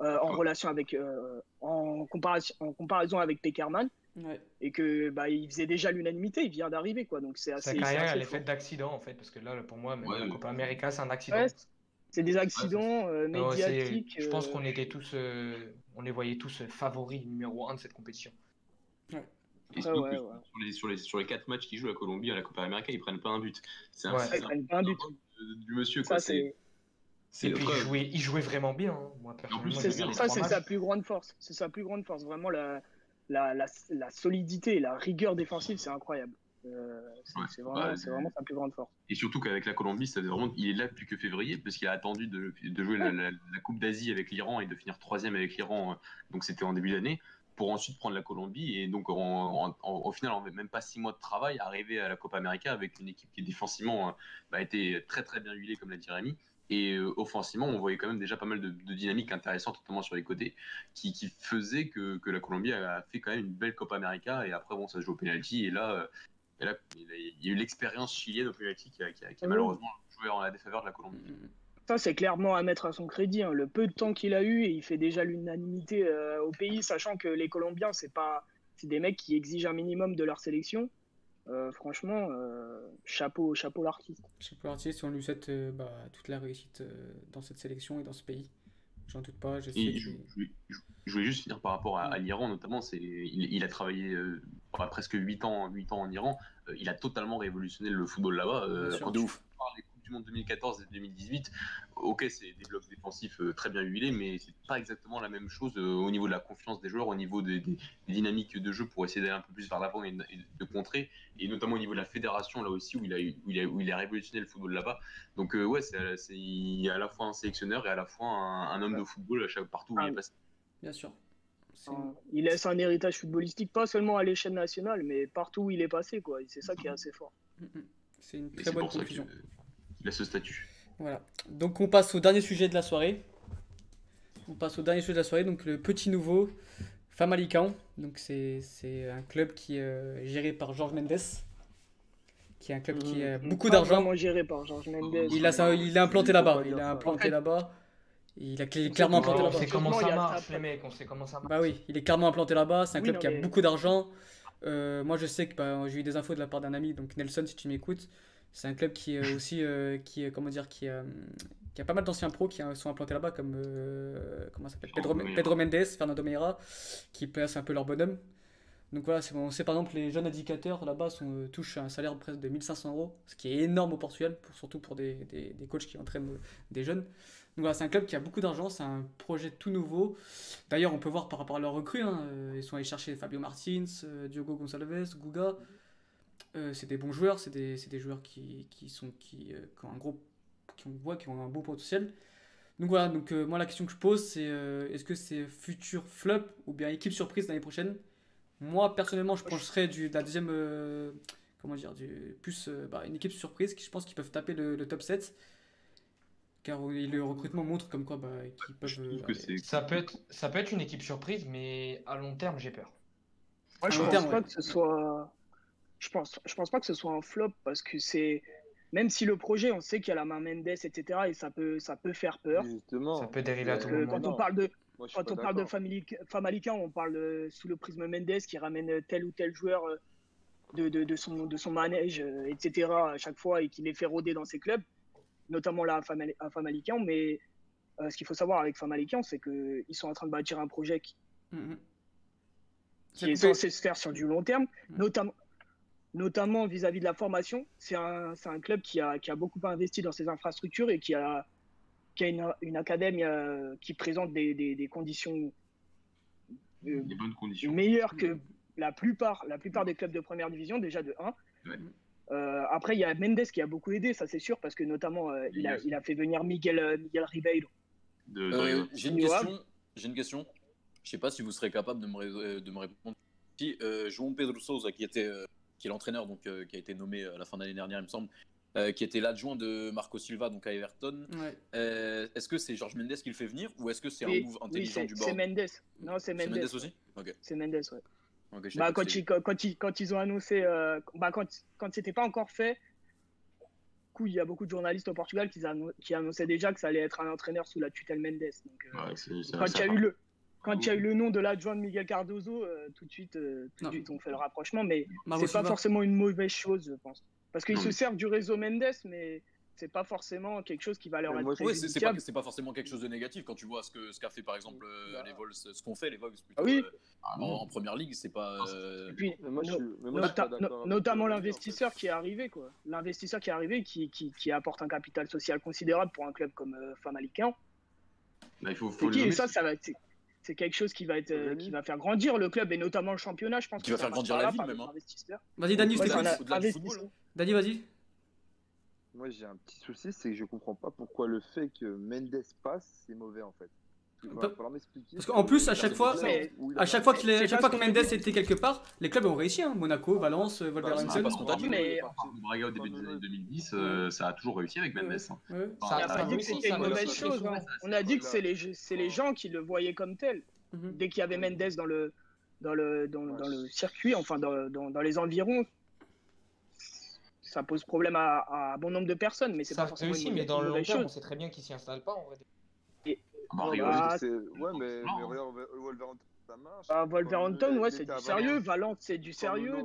euh, en Ouais. relation avec, euh, en, comparaison, en comparaison avec Peckerman, ouais. et que bah, il faisait déjà l'unanimité, il vient d'arriver, quoi. Donc c'est assez. Sa carrière, assez elle est faite d'accidents en fait, parce que là, pour moi, même Ouais, la. Copa América, c'est un accident. Ouais, C'est des accidents euh, médiatiques. je pense euh, qu'on était tous, euh, on les voyait tous euh, favoris numéro un de cette compétition. Et ouais, ouais. Sur, les, sur, les, sur les quatre matchs qu'ils jouent à Colombie à la Copa América, ils prennent pas un but. C'est un, Ouais. c'est Ils un- prennent pas un but. du monsieur. Ça, Quoi. c'est. C'est Et puis il jouait, il jouait vraiment bien. hein. Moi, plus, personnellement, c'est ça, c'est sa plus grande force. C'est sa plus grande force. Vraiment, la, la, la, la solidité et la rigueur défensive, c'est incroyable. Euh, c'est Ouais. vraiment, Bah, vraiment sa plus grande force. Et surtout qu'avec la Colombie, ça vraiment, il est là depuis que février, parce qu'il a attendu de, de jouer la, la- la Coupe d'Asie avec l'Iran et de finir troisième avec l'Iran, euh, donc c'était en début d'année, pour ensuite prendre la Colombie et donc en, en- en- au final, en même pas six mois de travail, arriver à la Copa América avec une équipe qui défensivement euh, bah, était très très bien huilée, comme l'a dit Rémi. Et euh, offensivement, on voyait quand même déjà pas mal de, de dynamiques intéressantes, notamment sur les côtés, qui, qui faisaient que, que la Colombie a fait quand même une belle Copa América. Et après, bon, ça se joue au penalty. Et là, euh, et là il, y a eu l'expérience chilienne au penalty qui a, qui a- qui a Oui. malheureusement joué en la défaveur de la Colombie. Mm. Ça, c'est clairement à mettre à son crédit. hein. Le peu de temps qu'il a eu, et il fait déjà l'unanimité euh, au pays, sachant que les Colombiens, c'est pas, c'est des mecs qui exigent un minimum de leur sélection. Euh, franchement, euh, chapeau, chapeau l'artiste. Pas l'artiste, on lui souhaite euh, bah, toute la réussite euh, dans cette sélection et dans ce pays. J'en doute pas, je sais Et que- je, je voulais- je- je voulais juste finir par rapport à, à l'Iran, notamment. C'est, il, il a travaillé euh, presque 8 ans, 8 ans en Iran. Euh, il a totalement révolutionné le football là-bas. Euh, de tu ouf. parles du Monde 2014 et 2018, ok, c'est des blocs défensifs euh, très bien huilés, mais c'est pas exactement la même chose euh, au niveau de la confiance des joueurs, au niveau des, des- des dynamiques de jeu pour essayer d'aller un peu plus vers l'avant et, de- et de contrer, et notamment au niveau de la fédération là aussi où il a, où il a, où il a révolutionné le football là-bas. Donc euh, ouais, c'est, c'est- il est à la fois un sélectionneur et à la fois un, un homme de football à chaque partout où il Ah, est passé. Bien sûr. C'est- Hein, Il laisse un héritage footballistique, pas seulement à l'échelle nationale, mais partout où il est passé. quoi. Et c'est ça qui est assez fort. C'est une très c'est bonne conclusion. que- a ce statut. Voilà. Donc on passe au dernier sujet de la soirée. On passe au dernier sujet de la soirée, donc le petit nouveau, Famalicão. Donc c'est c'est un club qui est euh, géré par Georges Mendes, qui est un club qui a Mmh. beaucoup Pas d'argent. géré par Georges Mendes. Il a, ça, il est implanté là-bas. Il a implanté là-bas. Il a clairement sait implanté pas, on là-bas. sait comment ça marche, les mecs, on sait comment ça marche. Bah oui, il est clairement implanté là-bas. C'est un Oui, club qui a beaucoup d'argent. Euh, moi, je sais que bah, j'ai eu des infos de la part d'un ami, donc Nelson, si tu m'écoutes. C'est un club qui est aussi, euh, qui comment dire, qui, euh, qui a pas mal d'anciens pros qui sont implantés là-bas, comme euh, comment ça s'appelle Pedro. Pedro Mendes, Fernando Meira, qui placent un peu leur bonhomme. Donc voilà, on sait par exemple les jeunes indicateurs là-bas sont, euh, touchent un salaire de presque de 1500 euros, ce qui est énorme au Portugal, pour, surtout pour des, des, des coachs qui entraînent des jeunes. Donc voilà, c'est un club qui a beaucoup d'argent, c'est un projet tout nouveau. D'ailleurs, on peut voir par rapport à leurs recrues, hein, ils sont allés chercher Fabio Martins, Diogo Gonçalves, Guga. Euh, c'est des bons joueurs, c'est des, c'est des joueurs qui, qui sont qui, euh, qui ont un gros qui on voit qui ont un beau potentiel. Donc voilà, donc euh, moi la question que je pose c'est euh, est-ce que c'est futur flop ou bien équipe surprise l'année prochaine? Moi personnellement, je pencherais du de la deuxième euh, comment dire du plus euh, bah, une équipe surprise qui je pense qu'ils peuvent taper le, le top 7 car le recrutement montre comme quoi bah, qu'ils peuvent euh, que Ça peut, être, ça peut être une équipe surprise, mais à long terme, j'ai peur. Moi, je pense terme, pas ouais. que ce soit. Je pense, je pense pas que ce soit un flop parce que c'est même si le projet, on sait qu'il y a la main Mendes, etc., et ça peut, ça peut faire peur. Justement. Ça peut dériver à Euh, tout que moment. quand on parle de, Moi, quand on parle de Famalicão, on parle euh, sous le prisme Mendes qui ramène tel ou tel joueur euh, de, de, de son, de son manège, euh, etc. à chaque fois et qui les fait rôder dans ses clubs, notamment là à, Famali- à Famalicão. Mais euh, ce qu'il faut savoir avec Famalicão, c'est qu'ils sont en train de bâtir un projet qui, Mhm. qui Ça est censé se faire sur du long terme, Mm. notamment notamment vis-à-vis de la formation. C'est un, club qui a, qui a beaucoup investi dans ses infrastructures et qui a, qui a une, une académie euh, qui présente des, des, des conditions euh, Des bonnes conditions. meilleures que la plupart, la plupart des clubs de première division, déjà de 1. Ouais. Euh, après, il y a Mendes qui a beaucoup aidé, ça c'est sûr, parce que notamment, euh, il, a, il a fait venir Miguel, euh, Miguel Ribeiro. Euh. J'ai une question. J'ai une question. Je sais pas si vous serez capable de me, ré- de me répondre. Si euh, João Pedro Sousa, qui était euh, qui est l'entraîneur, donc euh, qui a été nommé à la fin de l'année dernière, il me semble, euh, qui était l'adjoint de Marco Silva, donc à Everton. Ouais. euh, est-ce que c'est Georges Mendes qui le fait venir ou est-ce que c'est un move intelligent c'est du c'est board Mendes. Non, c'est C'est Mendes. Mendes aussi. C'est Mendes, ouais. Bah, quand, ils, quand, quand ils, quand ils ont annoncé, euh, bah, quand, quand c'était pas encore fait, coup, il y a beaucoup de journalistes au Portugal qui, annon- qui annonçaient déjà que ça allait être un entraîneur sous la tutelle Mendes. Donc, euh, Ouais, c'est- c'est- quand c'est il y a eu le quand il y a eu le nom de l'adjoint de Miguel Cardozo, euh, tout de suite, euh, tout de suite, on fait le rapprochement, mais c'est pas forcément une mauvaise chose, je pense, parce qu'ils se servent du réseau Mendes, mais c'est pas forcément quelque chose qui va leur être Ouais, c'est pas, pas forcément quelque chose de négatif quand tu vois ce que ce qu'a fait par exemple euh, les Vols, ce qu'on fait les Vols plutôt Ah oui. en, première ligue, c'est pas. Et puis, Mais moi, je no- suis, mais moi, je suis Nota- pas notamment Olivier, en fait. l'investisseur qui est arrivé, quoi. L'investisseur qui est arrivé, qui, qui, qui apporte un capital social considérable pour un club comme euh, Famalicão. Bah, il faut, faut qui Et nommer, ça, ça va être- c'est- quelque chose qui va être, euh, qui va faire grandir le club et notamment le championnat, je pense. Qui que va faire grandir la ville, même, hein. Vas-y, Dani, Ouais, football. Dani, vas-y. Moi, j'ai un petit souci, c'est que je comprends pas pourquoi le fait que Mendes passe, c'est mauvais en fait. M'expliquer. parce qu'en plus, à chaque fois- À chaque fois, qu'il est- à C'est chaque fois que Mendes était quelque part, les clubs ont réussi. Hein. Monaco, Valence, euh, Bah, c'est Wolverhampton. pas ce qu'on t'a dit, mais- Braga au début des années 2010, euh, ça a toujours réussi avec Mendes. hein. Ouais. On n'a ça pas dit que c'était une mauvaise chose. hein. On a dit que c'est les, c'est les Ouais. gens qui le voyaient comme tel. Mhm. Dès qu'il y avait Mendes dans le, dans le, dans, dans le circuit, enfin dans, dans, dans les environs, ça pose problème à, à bon nombre de personnes, mais c'est Ça pas forcément une mais dans le long terme, on sait très bien qu'il s'y installe pas en vrai. Ah, bah, Ouais, Rio, bah, C'est- Ouais, mais, mais regarde, Wolverhampton, ça marche. Ah, Quand Wolverhampton, ouais, c'est du sérieux. Valence. C'est du sérieux.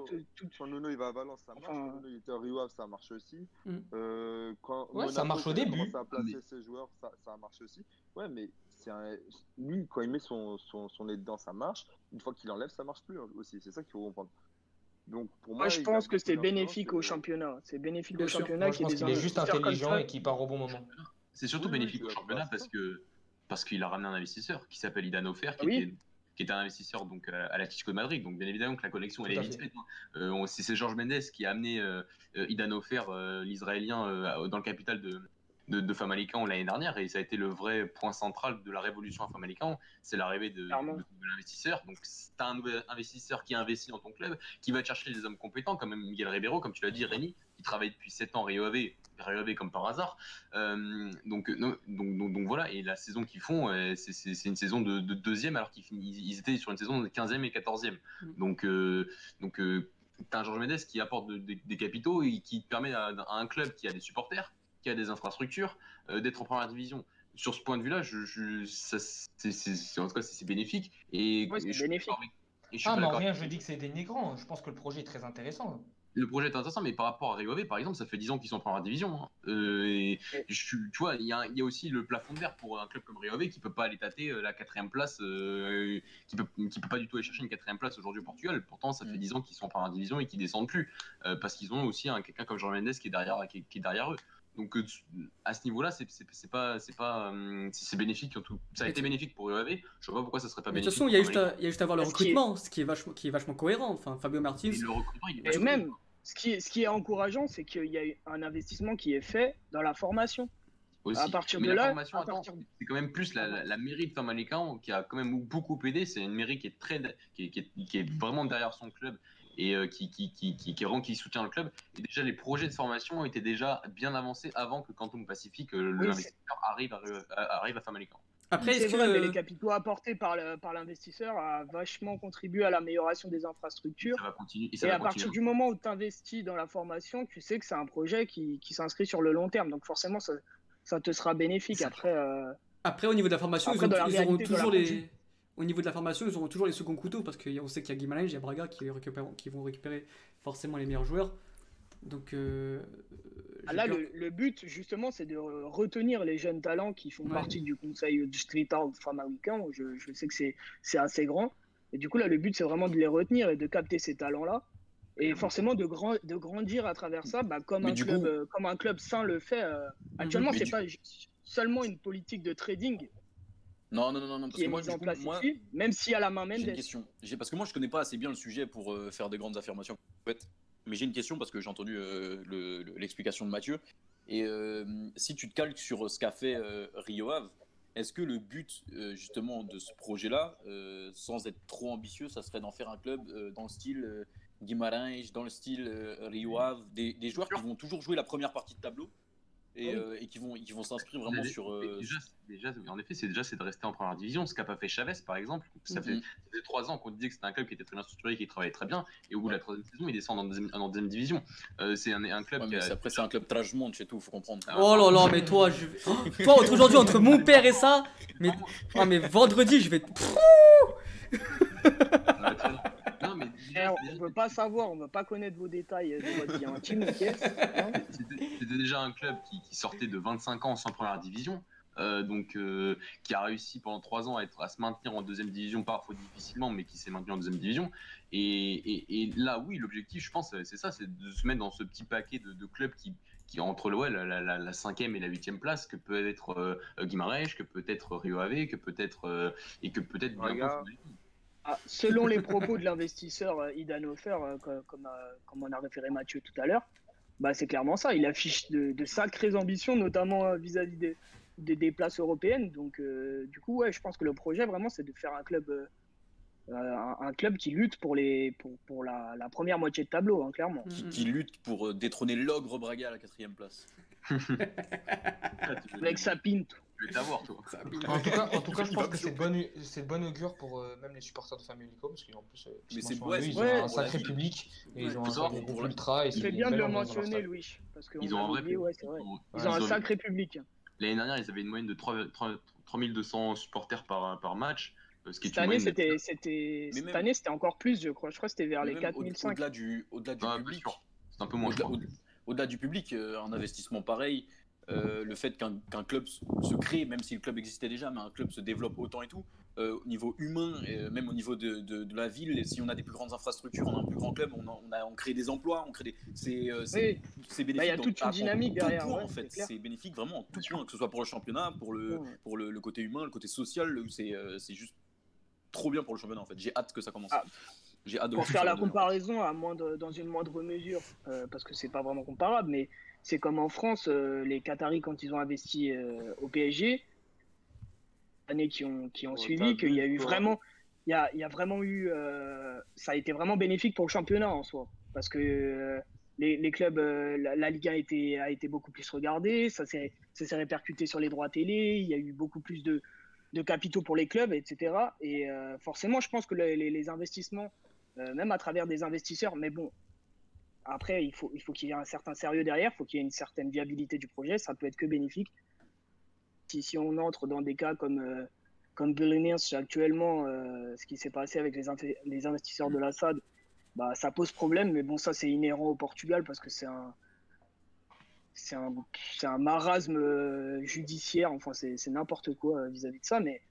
Quand Nuno il va à Valence, ça marche. Enfin- Quand il était à Rio ça marche aussi. Mm. Euh, quand Ouais, ça marche au quand il a début. placer ses joueurs, ça, ça a marché aussi. Ouais, mais c'est un... lui, quand il met son, son, son nez dedans, ça marche. Une fois qu'il enlève, ça marche plus hein, aussi. C'est ça qu'il faut comprendre. Donc pour moi, Moi, je pense que c'est bénéfique au championnat. C'est bénéfique au championnat Moi, je pense qu'il est juste intelligent ça. et qu'il part au bon moment. C'est surtout Oui, bénéfique au championnat parce que parce qu'il a ramené un investisseur qui s'appelle Idan Ofer, qui, oui. était, qui était un investisseur donc à à l'Atlético de Madrid. Donc bien évidemment que la connexion elle est vite fait. faite. hein. Euh, c'est Georges Mendes qui a amené euh, euh, Idan Ofer, euh, l'Israélien, euh, dans le capital de de, de Famalicão l'année dernière et ça a été le vrai point central de la révolution à Famalicão, c'est l'arrivée de, Clairement. de, de l'investisseur. Donc c'est un nouvel investisseur qui investit dans ton club, qui va chercher des hommes compétents comme Miguel Ribeiro, comme tu l'as dit Rémi, qui travaille depuis 7 ans Rio Ave, Rio Ave comme par hasard. Euh, donc, non, donc, donc, donc voilà, et la saison qu'ils font, euh, c'est- une saison de, de deuxième alors qu'ils ils étaient sur une saison de 15e et 14e. Mm. Donc, euh, donc euh, t'as un Georges Mendes qui apporte de- de- des capitaux et qui permet à, à un club qui a des supporters, qui a des infrastructures, euh, d'être en première division. Sur ce point de vue-là, je, je, ça, en tout cas, c'est bénéfique. Et, c'est et je suis bénéfique. avec- et je suis Ah, pas mais en rien, je dis que c'est dénigrant. Je pense que le projet est très intéressant. Le projet est intéressant, mais par rapport à Rio Ave, par exemple, ça fait 10 ans qu'ils sont en première division. hein. Euh, et je, suis- tu vois, il y, a- il y a aussi le plafond de verre pour un club comme Rio Ave qui peut pas aller tâter euh, la quatrième place, euh, qui peut, qui peut pas du tout aller chercher une quatrième place aujourd'hui au Portugal. Pourtant, ça fait Mm. 10 ans qu'ils sont en première division et qu'ils descendent plus, euh, parce qu'ils ont aussi un, quelqu'un comme Jean Mendes qui est derrière, qui est, qui est derrière eux. Donc euh, à ce niveau-là, c'est pas, c'est pas, euh, c'est bénéfique. En tout. Ça a été bénéfique pour Ave. Je vois pas pourquoi ça serait pas Mais de bénéfique. toute façon, il y a juste à, il y a juste à voir le recrutement, ce qui est vachement, qui est vachement cohérent. Enfin, Fabio Martins. Et le recrutement, il est Et vachement même, ce qui, est, ce qui est encourageant, c'est qu'il y a eu un investissement qui est fait dans la formation. Aussi. À partir Mais de la là, formation, partir c'est quand même plus la, la, la mairie de Famalicão qui a quand même beaucoup aidé. C'est une mairie qui est très, qui est, qui est- qui est vraiment derrière son club et euh, qui, qui, qui, qui, qui, rend- qui soutient le club. Et déjà, les projets de formation étaient déjà bien avancés avant que Quantum Pacific, euh, Oui, l'investisseur, arrive à, à- arrive à Famalicão. Après, C'est vrai, mais les capitaux apportés par le- par l'investisseur a vachement contribué à l'amélioration des infrastructures. Ça va continuer. Et, ça Et va à partir continuer. du moment où tu investis dans la formation, tu sais que c'est un projet qui, qui s'inscrit sur le long terme. Donc forcément, ça, ça te sera bénéfique. Après, euh, Après, au niveau de la formation, Après, ils, ont- ils auront réalité toujours les. Au niveau de la formation, ils auront toujours les seconds couteaux parce qu'on sait qu'il y a Guimarães, il y a Braga qui, vont récupérer forcément les meilleurs joueurs. Donc. euh, j'ai là, le, le but, justement, c'est de re- retenir les jeunes talents qui font Ouais. partie du conseil du Street Art Famawican. Je, je sais que c'est assez grand. Et du coup, là, le but, c'est vraiment de les retenir et de capter ces talents-là. Et forcément, de, grand, de grandir à travers ça, bah, comme, Mais un club, coup- euh, comme un club sain le fait. euh, actuellement, Mais c'est du- pas seulement une politique de trading Non, non, non, non, parce qui que est moi, mise en place moi, ici, même si à la main j'ai une question. Parce que moi, je connais pas assez bien le sujet pour euh, faire de grandes affirmations. en fait. Mais j'ai une question parce que j'ai entendu euh, le- le- l'explication de Mathieu. Et euh, si tu te calques sur ce qu'a fait Rio Ave, est-ce que le but justement de ce projet-là, sans être trop ambitieux, ça serait d'en faire un club dans le style Guimarães, dans le style Rio Ave, des, des joueurs qui vont toujours jouer la première partie de tableau? Et, Oui. euh, et qui vont, qui vont s'inscrire vraiment sur. euh, déjà, déjà, en effet, c'est déjà c'est de rester en première division, ce qu'a pas fait Chavez par exemple. Ça fait, Mhm. ça fait trois ans qu'on disait que c'était un club qui était très bien structuré, qui travaillait très bien, et au bout de la troisième saison, il descend en deuxième, en deuxième division. Euh, c'est un, un club ouais, qui mais a. c'est- après, c'est un club trash monde chez tout, faut comprendre. Oh là là, mais toi, je Oh, toi, entre aujourd'hui, entre mon père et ça, mais, oh, mais vendredi, je vais. Déjà, on ne veut pas savoir, on ne veut pas connaître vos détails de votre vie intime, ok Hein C'était déjà un club qui, qui sortait de 25 ans sans première division, euh, donc euh, qui a réussi pendant 3 ans à, être, à se maintenir en deuxième division, parfois difficilement, mais qui s'est maintenu en deuxième division. Et, et- et là, oui, l'objectif, je pense, c'est ça, c'est de se mettre dans ce petit paquet de, de clubs qui, qui entre ouais, la, la, la, la cinquième et la huitième place, que peut être euh, Guimarães, que peut être Rio Ave, que peut être euh, et que peut être Braga. Ah, selon les propos de l'investisseur euh, Idan Hofer, euh, co- comme, euh, comme on a référé Mathieu tout à l'heure, bah, c'est clairement ça. Il affiche de, de sacrées ambitions, notamment euh, vis-à-vis des, des, des places européennes. Donc, euh, du coup, ouais, je pense que le projet, vraiment, c'est de faire un club, euh, un, un club qui lutte pour, les, pour, pour la, la première moitié de tableau, hein, clairement. qui, qui lutte pour détrôner l'ogre Braga à la quatrième place. Avec sa pinte. T'avoir, toi. En tout cas, en tout cas je pense que c'est de bonne, c'est de bonne augure pour euh, même les supporters de Famelico, parce qu'en plus, euh, Mais c'est- ouais, ils ont un sacré public et ils ont un que groupe ultra. et C'est bien de le mentionner. Louis. Parce qu'on Ils ont un vrai public. Ils ont un sacré public. L'année dernière, ils avaient une moyenne de 3, 3 3200 supporters par, par match. euh, Ce qui est Cette année, c'était, cette même- année, c'était encore plus, je crois. Je crois que c'était vers les même au- 4005. Au-delà du, au-delà du Ah, public. C'est un peu moins, au-delà, du public, euh, un investissement pareil, euh, le fait qu'un, club se crée, même si le club existait déjà, mais un club se développe autant et tout, euh, au niveau humain, et euh, même au niveau de, de- de la ville, et si on a des plus grandes infrastructures, on a un plus grand club, on, a, on, a- on crée des emplois, on crée des. C'est, euh, Oui, c'est Bah, il y bénéfique. a toute une en dynamique derrière, point, ouais, en fait. c'est bénéfique vraiment en tout point, que ce soit pour le championnat, pour le, Ouais. pour le, le côté humain, le côté social, c'est, juste trop bien pour le championnat en fait. J'ai hâte que ça commence. Ah. J'ai hâte de pour faire la comparaison à moindre, dans une moindre mesure, parce que c'est pas vraiment comparable, mais c'est comme en France, euh, les Qataris quand ils ont investi euh, au PSG, années qui ont, qui ont Oh, suivi, qu'il y a eu vraiment, il y a, il y a vraiment eu, euh, ça a été vraiment bénéfique pour le championnat en soi, parce que les, les clubs, la, la Ligue 1 a été, a été beaucoup plus regardée, ça s'est répercuté sur les droits télé, il y a eu beaucoup plus de, de capitaux pour les clubs, etc. Et euh, forcément, je pense que les, les- les investissements, euh, même à travers des investisseurs, mais bon, après, il faut, il faut qu'il y ait un certain sérieux derrière, il faut qu'il y ait une certaine viabilité du projet, ça peut être que bénéfique. Si, si on entre dans des cas comme, euh, comme Billionaires actuellement, euh, ce qui s'est passé avec les, les investisseurs de l'Assad, bah, ça pose problème, mais bon, ça c'est inhérent au Portugal parce que c'est un, c'est un, c'est un marasme euh, judiciaire, enfin c'est n'importe quoi euh, vis-à-vis de ça, mais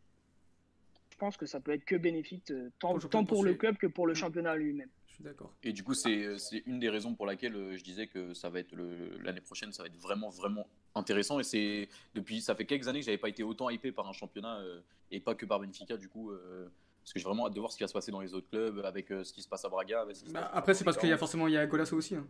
je pense que ça peut être que bénéfique, tant, Pour le tant pour le championnat. club que pour le Mm. championnat lui-même. Suis d'accord. Et du coup, c'est c'est une des raisons pour laquelle euh, je disais que ça va être le- l'année prochaine, ça va être vraiment, vraiment intéressant. Et c'est depuis, ça fait quelques années que j'avais pas été autant hypé par un championnat euh, et pas que par Benfica, du coup. euh, parce que j'ai vraiment hâte de voir ce qui va se passer dans les autres clubs, avec euh, ce qui se passe à Braga. avec ce qui se Bah, passe après, c'est parce qu'il y a forcément il y a Golasso aussi. hein.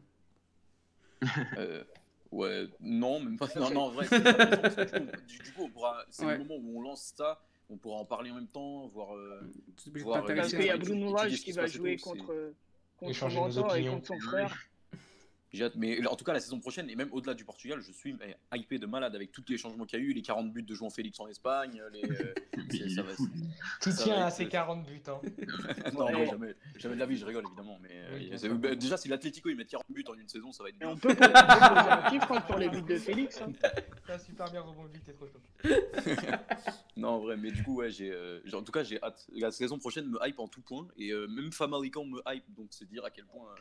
Euh, ouais, non, même pas. Non, non, en vrai, raison, du, coup, on- du- du coup, on pourra. C'est Ouais. le moment où on lance ça, on pourra en parler en même temps, voir. euh, Tu es obligé de Voir, euh, Parce qu'il y a Bruno Lage qui va jouer tout, c'est- contre, contre Échanger nos et opinions. contre son frère. J'ai hâte. Mais en tout cas, la saison prochaine, et même au-delà du Portugal, je suis mais, hypé de malade avec tous les changements qu'il y a eu, les 40 buts de João Félix en Espagne. Les, euh, ça va- Ça tiens va à ces 40 buts. Hein. non, jamais, jamais de la vie, je rigole évidemment. Mais euh, Oui, bah, déjà, si l'Atlético ils mettent 40 buts en une saison, ça va être Et bien. on peut, on peut un chiffre hein, sur les buts de Félix. hein. T'as super bien rebondi, t'es trop chaud. Non, en vrai, mais du coup, ouais, j'ai, euh, en tout cas, j'ai hâte. La saison prochaine me hype en tout point, et euh, même Famarican me hype, donc c'est dire à quel point euh,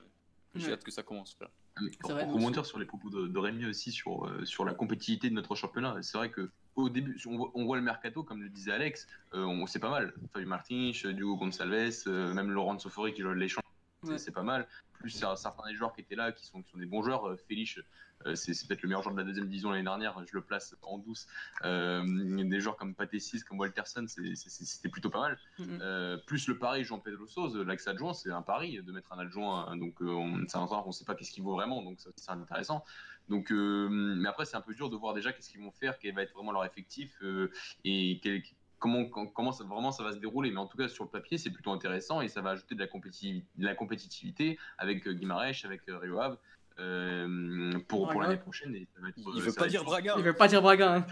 j'ai Ouais. hâte que ça commence. C'est Pour, vrai, pour moi rebondir sur les propos de, de Rémi aussi sur, euh, sur la compétitivité de notre championnat, c'est vrai que au début, on voit, on voit le mercato, comme le disait Alex, euh, on c'est pas mal. Fabio Martins, Diogo Gonçalves, euh, même Laurent Sofori qui joue les champs, Ouais. c'est pas mal. Plus certains des joueurs qui étaient là, qui sont, qui sont des bons joueurs. Euh, Félix, euh, c'est c'est peut-être le meilleur joueur de la deuxième division l'année dernière, je le place en douce. Euh, des joueurs comme Patessis, comme Walterson, c'était plutôt pas mal. Mhm. Euh, plus le pari Jean Pedro Sauze, l'ex-adjoint, c'est un pari de mettre un adjoint. hein, Donc, euh, on, c'est un entraîneur qu'on ne sait pas qu'est-ce qu'il vaut vraiment, donc c'est intéressant. Donc, euh, mais après, c'est un peu dur de voir déjà qu'est-ce qu'ils vont faire, quel va être vraiment leur effectif euh, et quel- comment, ça, vraiment ça va se dérouler. Mais en tout cas, sur le papier, c'est plutôt intéressant et ça va ajouter de la, compétitivité, de la compétitivité avec euh, Guimarães, avec euh, Rio Ave, euh, pour, pour l'année prochaine. Et ça va être, Il veut pas dire. Braga. Il veut pas dire Braga. hein.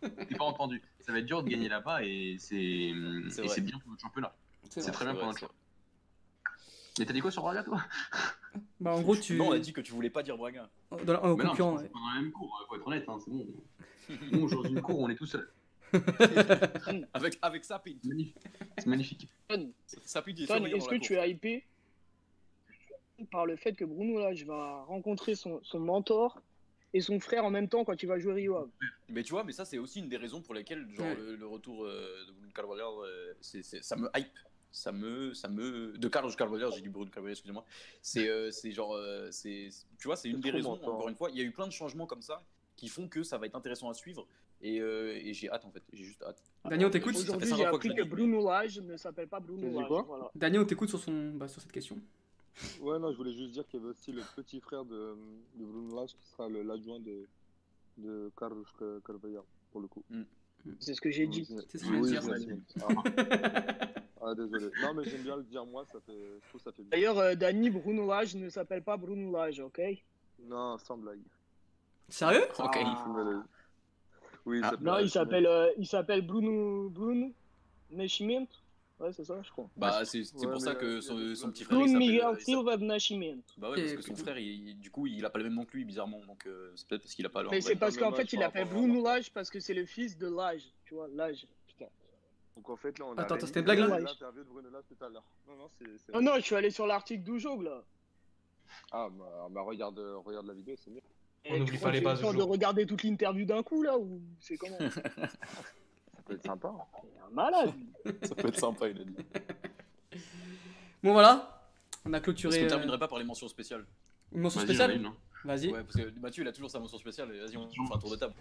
T'es pas entendu. Ça va être dur de gagner là-bas et c'est bien pour notre championnat. C'est très bien pour notre championnat. Mais t'as dit quoi sur Braga, toi? Bah, en gros, tu. Non, on a dit que tu voulais pas dire Braga. Dans la- au Mais non, concurrent, ouais. pas dans la même cour, euh, faut être honnête, hein, c'est bon. Nous, aujourd'hui, une cour, on est tout seul. Avec, avec Sapin. C'est magnifique. Est est-ce que tu es hypé par le fait que Bruno là, je va rencontrer son, son mentor et son frère en même temps quand il va jouer Rio Ave? Mais tu vois, mais ça, c'est aussi une des raisons pour lesquelles genre, Ouais. le, le retour euh, de Bruno Carvalho, euh, c'est, c'est- ça me hype. Ça me, ça me. De Carlos Carvalho, j'ai dit Bruno Carvalho, excusez-moi. C'est, euh, c'est genre. euh, c'est, tu vois, c'est une des raisons, mentor. encore une fois. Il y a eu plein de changements comme ça qui font que ça va être intéressant à suivre. Et, euh, et j'ai hâte, en fait. J'ai juste hâte. Daniel, on t'écoute Aujourd'hui, 500 j'ai que appris que. Bruno Lage ne s'appelle pas Bruno Lage. Voilà. Daniel, on t'écoute sur, son... bah, sur cette question. Ouais, non, je voulais juste dire qu'il y avait aussi le petit frère de, de Bruno Lage qui sera l'adjoint de, de Carlos Ca- Carvalho, pour le coup. C'est ce que j'ai dit. C'est ce que Oui, dire. j'imagine. Ah. Ah, désolé. Non, mais j'aime bien le dire moi, ça fait, je trouve ça fait bien. D'ailleurs, euh, Dani Bruno Lage ne s'appelle pas Bruno Lage, ok? Non, sans blague. Sérieux? Ok. Ah. Je Ah. Non, il s'appelle euh, il s'appelle Bruno Bruno Nascimento. Ouais, c'est ça, je crois. Bah, c'est, Ouais, pour ça que son, petit frère. il Bruno s'appelle, Miguel euh, Silva de Nascimento. Bah ouais, parce que son frère, il- du coup, il a pas le même nom que lui, bizarrement. Donc, euh, c'est peut-être parce qu'il a pas le. Mais ouais. c'est parce qu'en fait, il appelle Bruno. Lage parce que c'est le fils de Lage. Tu vois, Lage. Putain. Donc en fait, là, on a. Attends, c'était une blague, là fait L'interview de Bruno Lage tout à l'heure. Non, non, c'est. c'est- Non, non, je suis allé sur l'article d'Oujog là. Ah, bah, bah, regarde, regarde la vidéo, c'est mieux. On n'oublie pas les bases de regarder toute l'interview d'un coup là ou c'est comment Ça peut être sympa. hein. C'est un malade. Ça peut être sympa, il a dit. Bon, voilà. On a Est-ce clôturé qu'on euh, terminerait pas par les mentions spéciales une mention Vas-y, j'en ai spéciale. une, hein. Vas-y. Ouais, parce que Mathieu, il a toujours sa mention spéciale. et Vas-y, on fait un tour de table.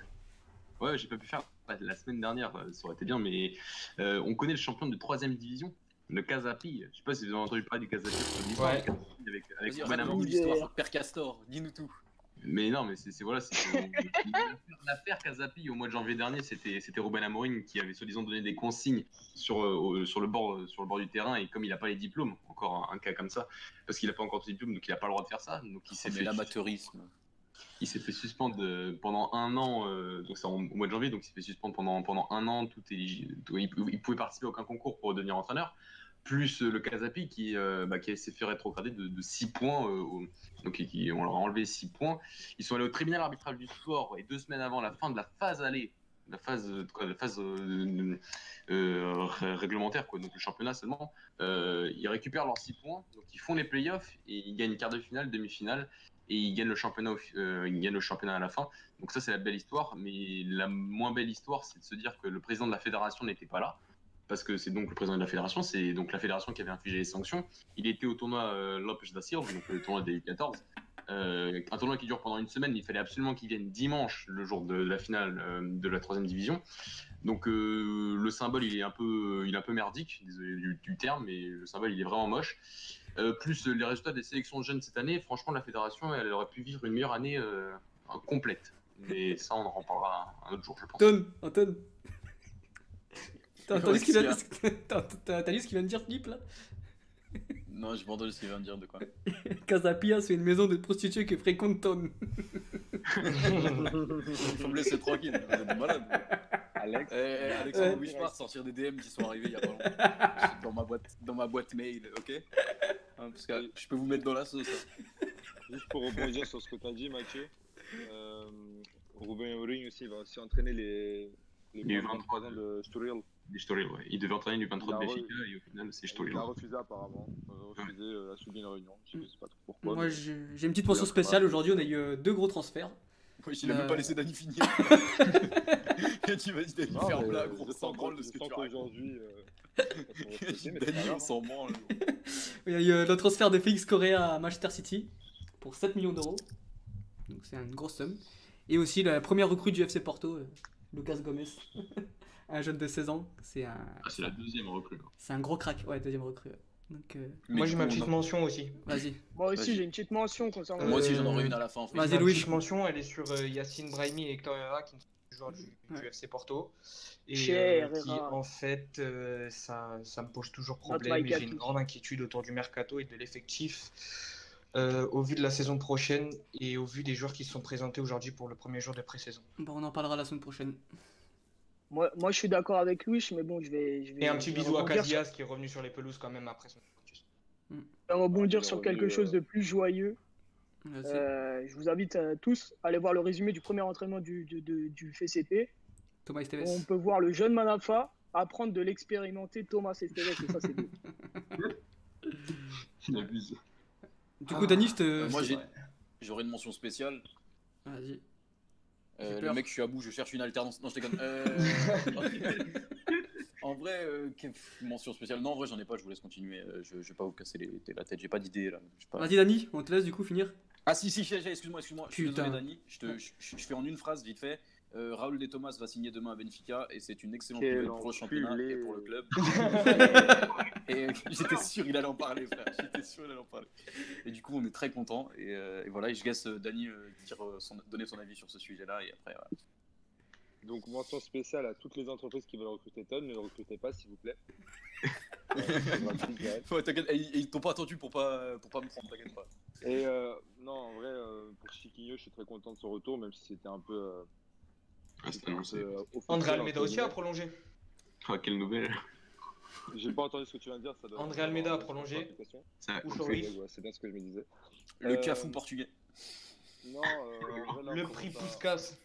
Ouais, j'ai pas pu faire la- la semaine dernière, euh, ça aurait été bien, mais euh, on connaît le champion de 3 division, le Casapi. Je sais pas si vous avez entendu parler du Casapi Ouais. avec, avec l'histoire. Père Castor, dis-nous tout. Mais non, mais c'est voilà, c'est l'affaire- Casapi au mois de janvier dernier, c'était c'était Ruben Amorim qui avait soi-disant donné des consignes sur euh, sur le bord sur le bord du terrain et comme il a pas les diplômes, encore un, un cas comme ça, parce qu'il a pas encore de diplôme, donc il a pas le droit de faire ça, donc il s'est Mais fait l'amateurisme. il s'est fait suspendre euh, pendant un an, euh, donc c'est en- au mois de janvier, donc il s'est fait suspendre pendant, pendant un an, tout- il, il pouvait participer à aucun concours pour devenir entraîneur, plus euh, le Casapi qui, euh, bah, qui s'est fait rétrograder de, 6 points, euh, donc qui- on leur a enlevé 6 points. Ils sont allés au tribunal arbitral du sport et deux semaines avant la fin de la phase aller, la phase, euh, la phase ré- réglementaire, donc le championnat seulement, ils récupèrent leurs 6 points, donc ils font les playoffs et ils gagnent quart de finale, demi-finale et gagnent le championnat, ils gagnent le championnat à la fin. Donc ça c'est la belle histoire, mais la moins belle histoire c'est de se dire que le président de la fédération n'était pas là, parce que c'est donc le président de la fédération, c'est donc la fédération qui avait infligé les sanctions. Il était au tournoi euh, Lopes da Silva, donc le tournoi des U14. Euh, un tournoi qui dure pendant une semaine, il fallait absolument qu'il vienne dimanche, le jour de la finale euh, de la troisième division. Donc euh, le symbole il est un peu, il est un peu merdique, désolé du, terme, mais le symbole il est vraiment moche. Plus les résultats des sélections jeunes cette année, franchement la fédération elle aurait pu vivre une meilleure année complète. Mais ça on en reparlera un autre jour je pense. Anton, Anton. T'as entendu ce qu'il vient... T'as- t'as- t'as de dire Philippe là Non, je m'entends ce qu'il vient de dire de quoi. Casapia, c'est une maison de prostituées que fréquente Tom. Faut me laisser tranquille, vous êtes malade. Alex, Eh, eh, Alexandre, Ouais. pars sortir des DM qui sont arrivés il y a pas longtemps. Dans ma boîte, dans ma boîte mail, ok Hein, Parce que je peux vous mettre dans la sauce. hein. juste pour rebondir sur ce que tu as dit, Mathieu, euh, Ruben Amorim aussi va aussi entraîner les, les Les moins de 23 23 ans de Sturil. Ouais. Il devait entraîner du 23 de Il a re- Benfica et au final, c'est Il Sturil. a refusé apparemment. Euh, refusé, euh, a subi une réunion. Je sais pas trop pourquoi. Moi, mais- j'ai une petite mention spéciale. Aujourd'hui, on a eu euh, deux gros transferts. Oui, il a Euh. même pas laissé Dani finir. Et tu vas dire Dani, la euh, gros, je s'en branle de ce que tu euh, c'est pas Dani, on s'en branle. Il y a eu euh, le transfert de Félix Correa à Manchester City pour 7 millions d'euros. Donc c'est une grosse somme. Et aussi la première recrue du FC Porto, euh, Lucas Gomez. un jeune de 16 ans. C'est un, Ah, c'est la deuxième recrue. c'est un gros crack. Ouais, deuxième recrue. ouais. Donc euh, Moi du j'ai ma petite mention aussi. vas-y. Moi aussi, j'ai une petite mention concernant. Euh, Moi aussi, j'en aurais une à la fin. en fait. Vas-y, Ma Louis. petite mention, elle est sur euh, Yacine Brahimi et Hector Herrera, qui ne sont pas joueurs du, du Ouais. FC Porto. Et Cher euh, qui, en fait, euh, ça, ça me pose toujours problème. J'ai une grande inquiétude autour du mercato et de l'effectif. euh, au vu de la saison prochaine et au vu des joueurs qui se sont présentés aujourd'hui pour le premier jour de pré-saison. Bon, on en parlera la semaine prochaine. Moi, moi, je suis d'accord avec Louis, mais bon, je vais. Je vais Et un petit bisou à sur- Casillas qui est revenu sur les pelouses quand même après son infarctus. je vais rebondir sur quelque chose euh, de plus joyeux. Euh, je vous invite euh, tous à aller voir le résumé du premier entraînement du, du, du- du FCP. Thomas On Esteves. peut voir le jeune Manafa apprendre de l'expérimenté Thomas Esteves, et ça, c'est beau. Il abuse. Du coup, Dani, je te. Euh, moi, J'aurais une mention spéciale. Vas-y. Euh, le mec, je suis à bout, je cherche une alternance. Non, je déconne. Euh, en vrai, euh, quelle mention spéciale. Non, en vrai, j'en ai pas, je vous laisse continuer. Euh, Je, je vais pas vous casser les- la tête, j'ai pas d'idée là. Pas- Vas-y, Dani, on te laisse du coup finir. Ah si, si, excuse-moi, excuse-moi. Je suis désolé, Dani. Je, te, je, je- je fais en une phrase vite fait. Euh, Raoul De Thomas va signer demain à Benfica et c'est une excellente nouvelle pour le championnat et pour le club. et j'étais sûr il allait en parler, frère. J'étais sûr il allait en parler. Et du coup, on est très content. Et, euh, et voilà, et je laisse euh, Dani euh, euh, donner son avis sur ce sujet-là. Et après, voilà. Donc, mention spéciale à toutes les entreprises qui veulent recruter Ton, ne le recrutez pas, s'il vous plaît. Ouais, t'inquiète, et ils t'ont pas attendu pour pas, pour pas me prendre, t'inquiète pas. Et non, en vrai, pour Chiquinho, je suis très content de son retour, même si c'était un peu. Euh, Ah, euh, André Almeida aussi a prolongé. Ah, quelle nouvelle. J'ai pas entendu ce que tu viens de dire. Ça doit André Almeida a prolongé. Ça. Ouais, c'est bien ce que je me disais. Le Euh, cafou portugais. Non, euh, là, on Le prix Pouskas.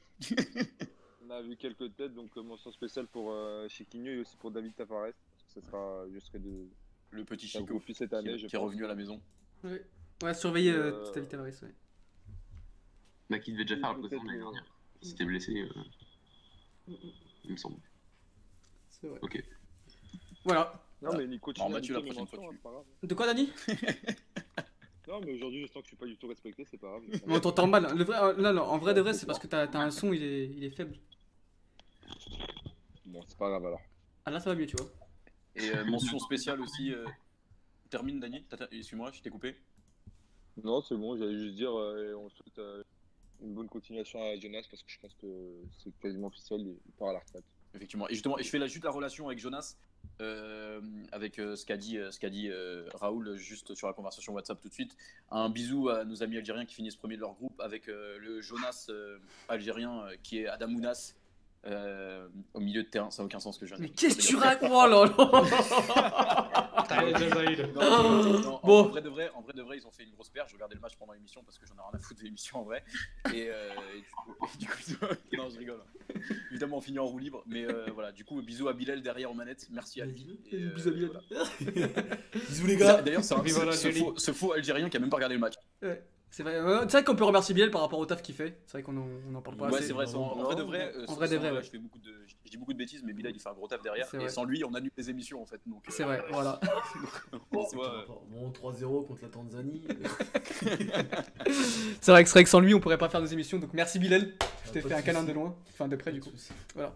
On a vu quelques têtes, donc euh, mention spéciale pour euh, Chiquinho et aussi pour David Tavares. Ça sera, je serai de Le petit Chico cette qui, année. est- je qui est revenu à la maison. Ouais, ouais surveiller euh, Euh, David Tavares. Ouais. Bah, qui devait déjà faire la présentation l'année euh, dernière. Il s'était blessé, euh, il me semble. C'est vrai. Ok. Voilà. Non, mais Nico, tu Mathieu, de la prochaine fois, tu- quoi, Dani? Non, mais aujourd'hui, je sens que je suis pas du tout respecté, c'est pas grave. On t'entend mal. Le vrai, euh, non, non, en vrai de vrai, c'est parce que t'as t'as un son, il est, il est faible. Bon, c'est pas grave alors. Ah là, ça va mieux, tu vois. Et euh, mention spéciale aussi. euh, Termine, Dani. Excuse-moi, je t'ai coupé. Non, c'est bon, j'allais juste dire, euh, on souhaite euh, une bonne continuation à Jonas parce que je pense que c'est quasiment officiel, il part à la retraite. Effectivement. Et justement, et je fais juste la relation avec Jonas, euh, avec euh, ce qu'a dit, euh, ce qu'a dit Raoul juste sur la conversation WhatsApp tout de suite. Un bisou à nos amis algériens qui finissent premier de leur groupe avec le Jonas algérien qui est Adamounas euh, au milieu de terrain. Ça n'a aucun sens ce que je viens de Mais qu'est-ce que tu racontes? Oh là en- Bon. en, vrai de vrai, en vrai de vrai, ils ont fait une grosse perte. Je regardais le match pendant l'émission parce que j'en ai rien à foutre de l'émission en vrai. Et, euh, et du coup, du coup, non, je rigole. Évidemment, on finit en roue libre. Mais euh, voilà, du coup, bisous à Bilal derrière aux manettes. Merci à lui. Et, euh, Bisous à Bilal. voilà. Bisous les Ça, D'ailleurs, c'est un- ce, ce l'Algérie. faux, ce faux Algérien qui a même pas regardé le match. Ouais, c'est vrai, c'est vrai qu'on peut remercier Biel par rapport au taf qu'il fait. C'est vrai qu'on en, on en parle pas ouais, assez. c'est vrai. c'est En, vrai de vrai, euh, En vrai de sans- vrai, je, fais beaucoup de, je dis beaucoup de bêtises, mais Bilal il fait un gros taf derrière. Et vrai. sans lui, on annule les émissions en fait. Donc, euh, C'est vrai, voilà. soi, euh, Bon, 3-0 contre la Tanzanie. C'est vrai que c'est vrai que sans lui, on pourrait pas faire nos émissions. Donc merci Bilal. Je t'ai Pas fait un câlin de loin. Enfin, de près du coup. Voilà.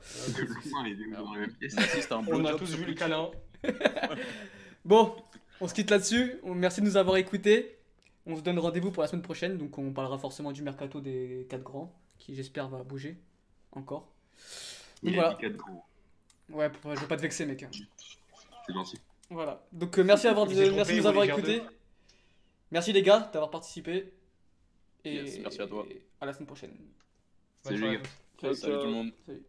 Un bon On a tous vu le câlin. Bon, on se quitte là-dessus. Merci de nous avoir écoutés. On se donne rendez-vous pour la semaine prochaine. Donc on parlera forcément du mercato des 4 grands. Qui j'espère va bouger. Encore. Il a voilà. dit gros. Ouais, je vais pas te vexer, mec. C'est gentil. Voilà. Donc euh, merci, êtes merci de nous avoir écoutés. Merci les gars d'avoir participé. Et Yes, merci à toi. à la semaine prochaine. Salut, les gars. Salut tout le monde. Salut.